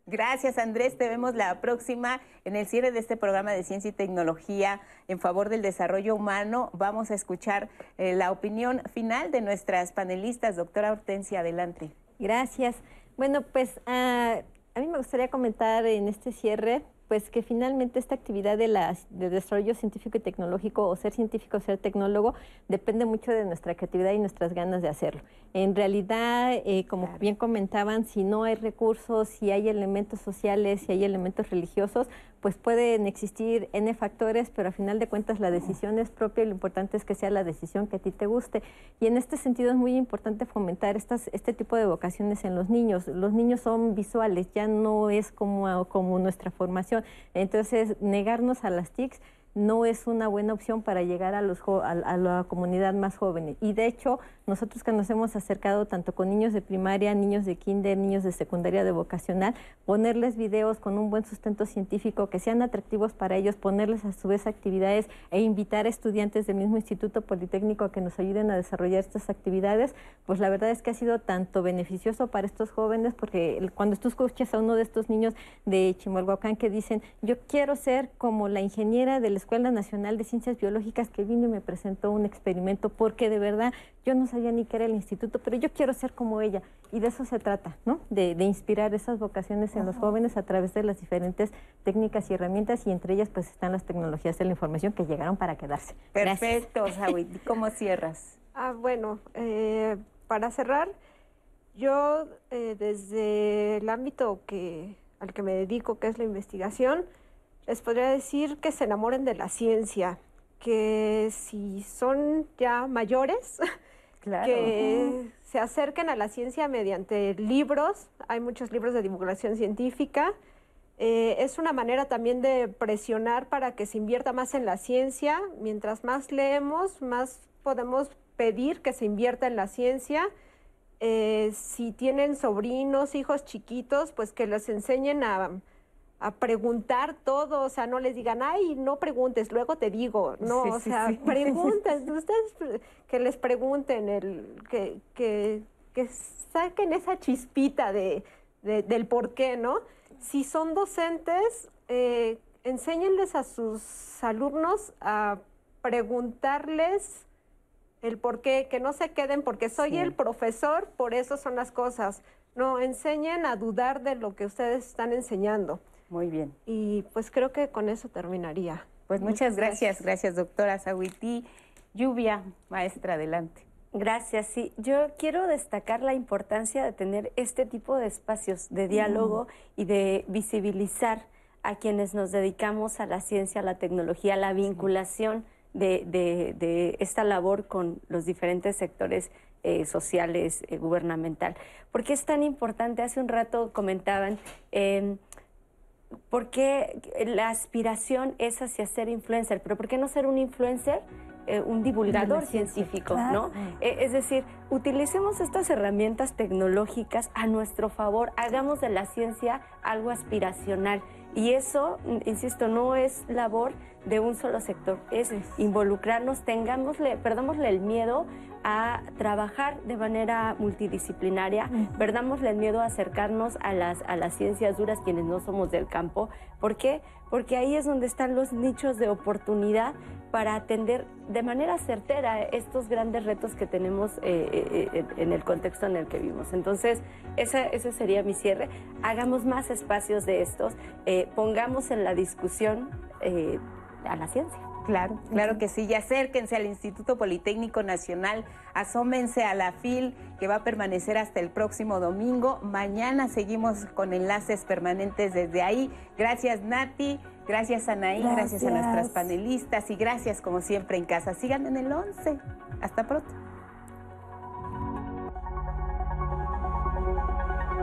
Gracias Andrés, te vemos la próxima en el cierre de este programa de ciencia y tecnología en favor del desarrollo humano. Vamos a escuchar eh, la opinión final de nuestras panelistas. Doctora Hortensia, adelante. Gracias. Bueno, pues ah, a mí me gustaría comentar en este cierre pues que finalmente esta actividad de, la, de desarrollo científico y tecnológico o ser científico o ser tecnólogo depende mucho de nuestra creatividad y nuestras ganas de hacerlo. En realidad, eh, como bien comentaban, si no hay recursos, si hay elementos sociales, si hay elementos religiosos, pues pueden existir N factores, pero a final de cuentas la decisión es propia y lo importante es que sea la decisión que a ti te guste. Y en este sentido es muy importante fomentar estas, este tipo de vocaciones en los niños. Los niños son visuales, ya no es como, como nuestra formación. Entonces, negarnos a las TICs no es una buena opción para llegar a, los, a, a la comunidad más joven. Y de hecho, nosotros que nos hemos acercado tanto con niños de primaria, niños de kinder, niños de secundaria, de vocacional, ponerles videos con un buen sustento científico que sean atractivos para ellos, ponerles a su vez actividades e invitar a estudiantes del mismo Instituto Politécnico a que nos ayuden a desarrollar estas actividades, pues la verdad es que ha sido tanto beneficioso para estos jóvenes porque cuando tú escuchas a uno de estos niños de Chimalhuacán que dicen, yo quiero ser como la ingeniera de la Escuela Nacional de Ciencias Biológicas que vino y me presentó un experimento porque de verdad yo no sabía ni qué era el instituto, pero yo quiero ser como ella. Y de eso se trata, ¿no? De, de inspirar esas vocaciones en los jóvenes a través de las diferentes técnicas y herramientas y entre ellas pues están las tecnologías de la información que llegaron para quedarse. Perfecto, Sawi. ¿Cómo cierras? Ah, bueno, eh, para cerrar, yo eh, desde el ámbito que, al que me dedico, que es la investigación, les podría decir que se enamoren de la ciencia, que si son ya mayores, que se acerquen a la ciencia mediante libros. Hay muchos libros de divulgación científica. Eh, es una manera también de presionar para que se invierta más en la ciencia. Mientras más leemos, más podemos pedir que se invierta en la ciencia. Eh, si tienen sobrinos, hijos chiquitos, pues que les enseñen a, a preguntar todo, o sea, no les digan, ay, no preguntes, luego te digo, no, Sí, o sí, sea, sí. pregunten, ustedes que les pregunten, el, que, que, que saquen esa chispita de, de- del por qué, ¿no? Si son docentes, eh, enséñenles a sus alumnos a preguntarles el por qué, que no se queden porque soy el profesor, por eso son las cosas. No, enseñen a dudar de lo que ustedes están enseñando. Muy bien. Y pues creo que con eso terminaría. Pues muchas gracias, gracias, doctora Sahuití. Lluvia, maestra, adelante. Gracias, sí. Yo quiero destacar la importancia de tener este tipo de espacios de diálogo y de visibilizar a quienes nos dedicamos a la ciencia, a la tecnología, a la vinculación de, de- de esta labor con los diferentes sectores eh, sociales, eh, gubernamental. ¿Por qué es tan importante? Hace un rato comentaban... em, porque la aspiración es hacia ser influencer, pero ¿por qué no ser un influencer? eh, un divulgador científico, ¿no? Eh, es decir, utilicemos estas herramientas tecnológicas a nuestro favor, hagamos de la ciencia algo aspiracional. Y eso, insisto, no es labor de un solo sector, es involucrarnos, tengámosle, perdámosle el miedo a trabajar de manera multidisciplinaria, perdámosle el miedo a acercarnos a las, a las ciencias duras quienes no somos del campo. ¿Por qué? Porque ahí es donde están los nichos de oportunidad para atender de manera certera estos grandes retos que tenemos eh, eh, eh, en el contexto en el que vivimos. Entonces, esa- ese sería mi cierre. Hagamos más espacios de estos, eh, pongamos en la discusión a la ciencia. Claro, claro que sí. Y acérquense al Instituto Politécnico Nacional, asómense a la FIL que va a permanecer hasta el próximo domingo. Mañana seguimos con enlaces permanentes desde ahí. Gracias Nati, gracias Anaí, gracias, gracias a nuestras panelistas y gracias como siempre en casa. Sigan en el 11. Hasta pronto.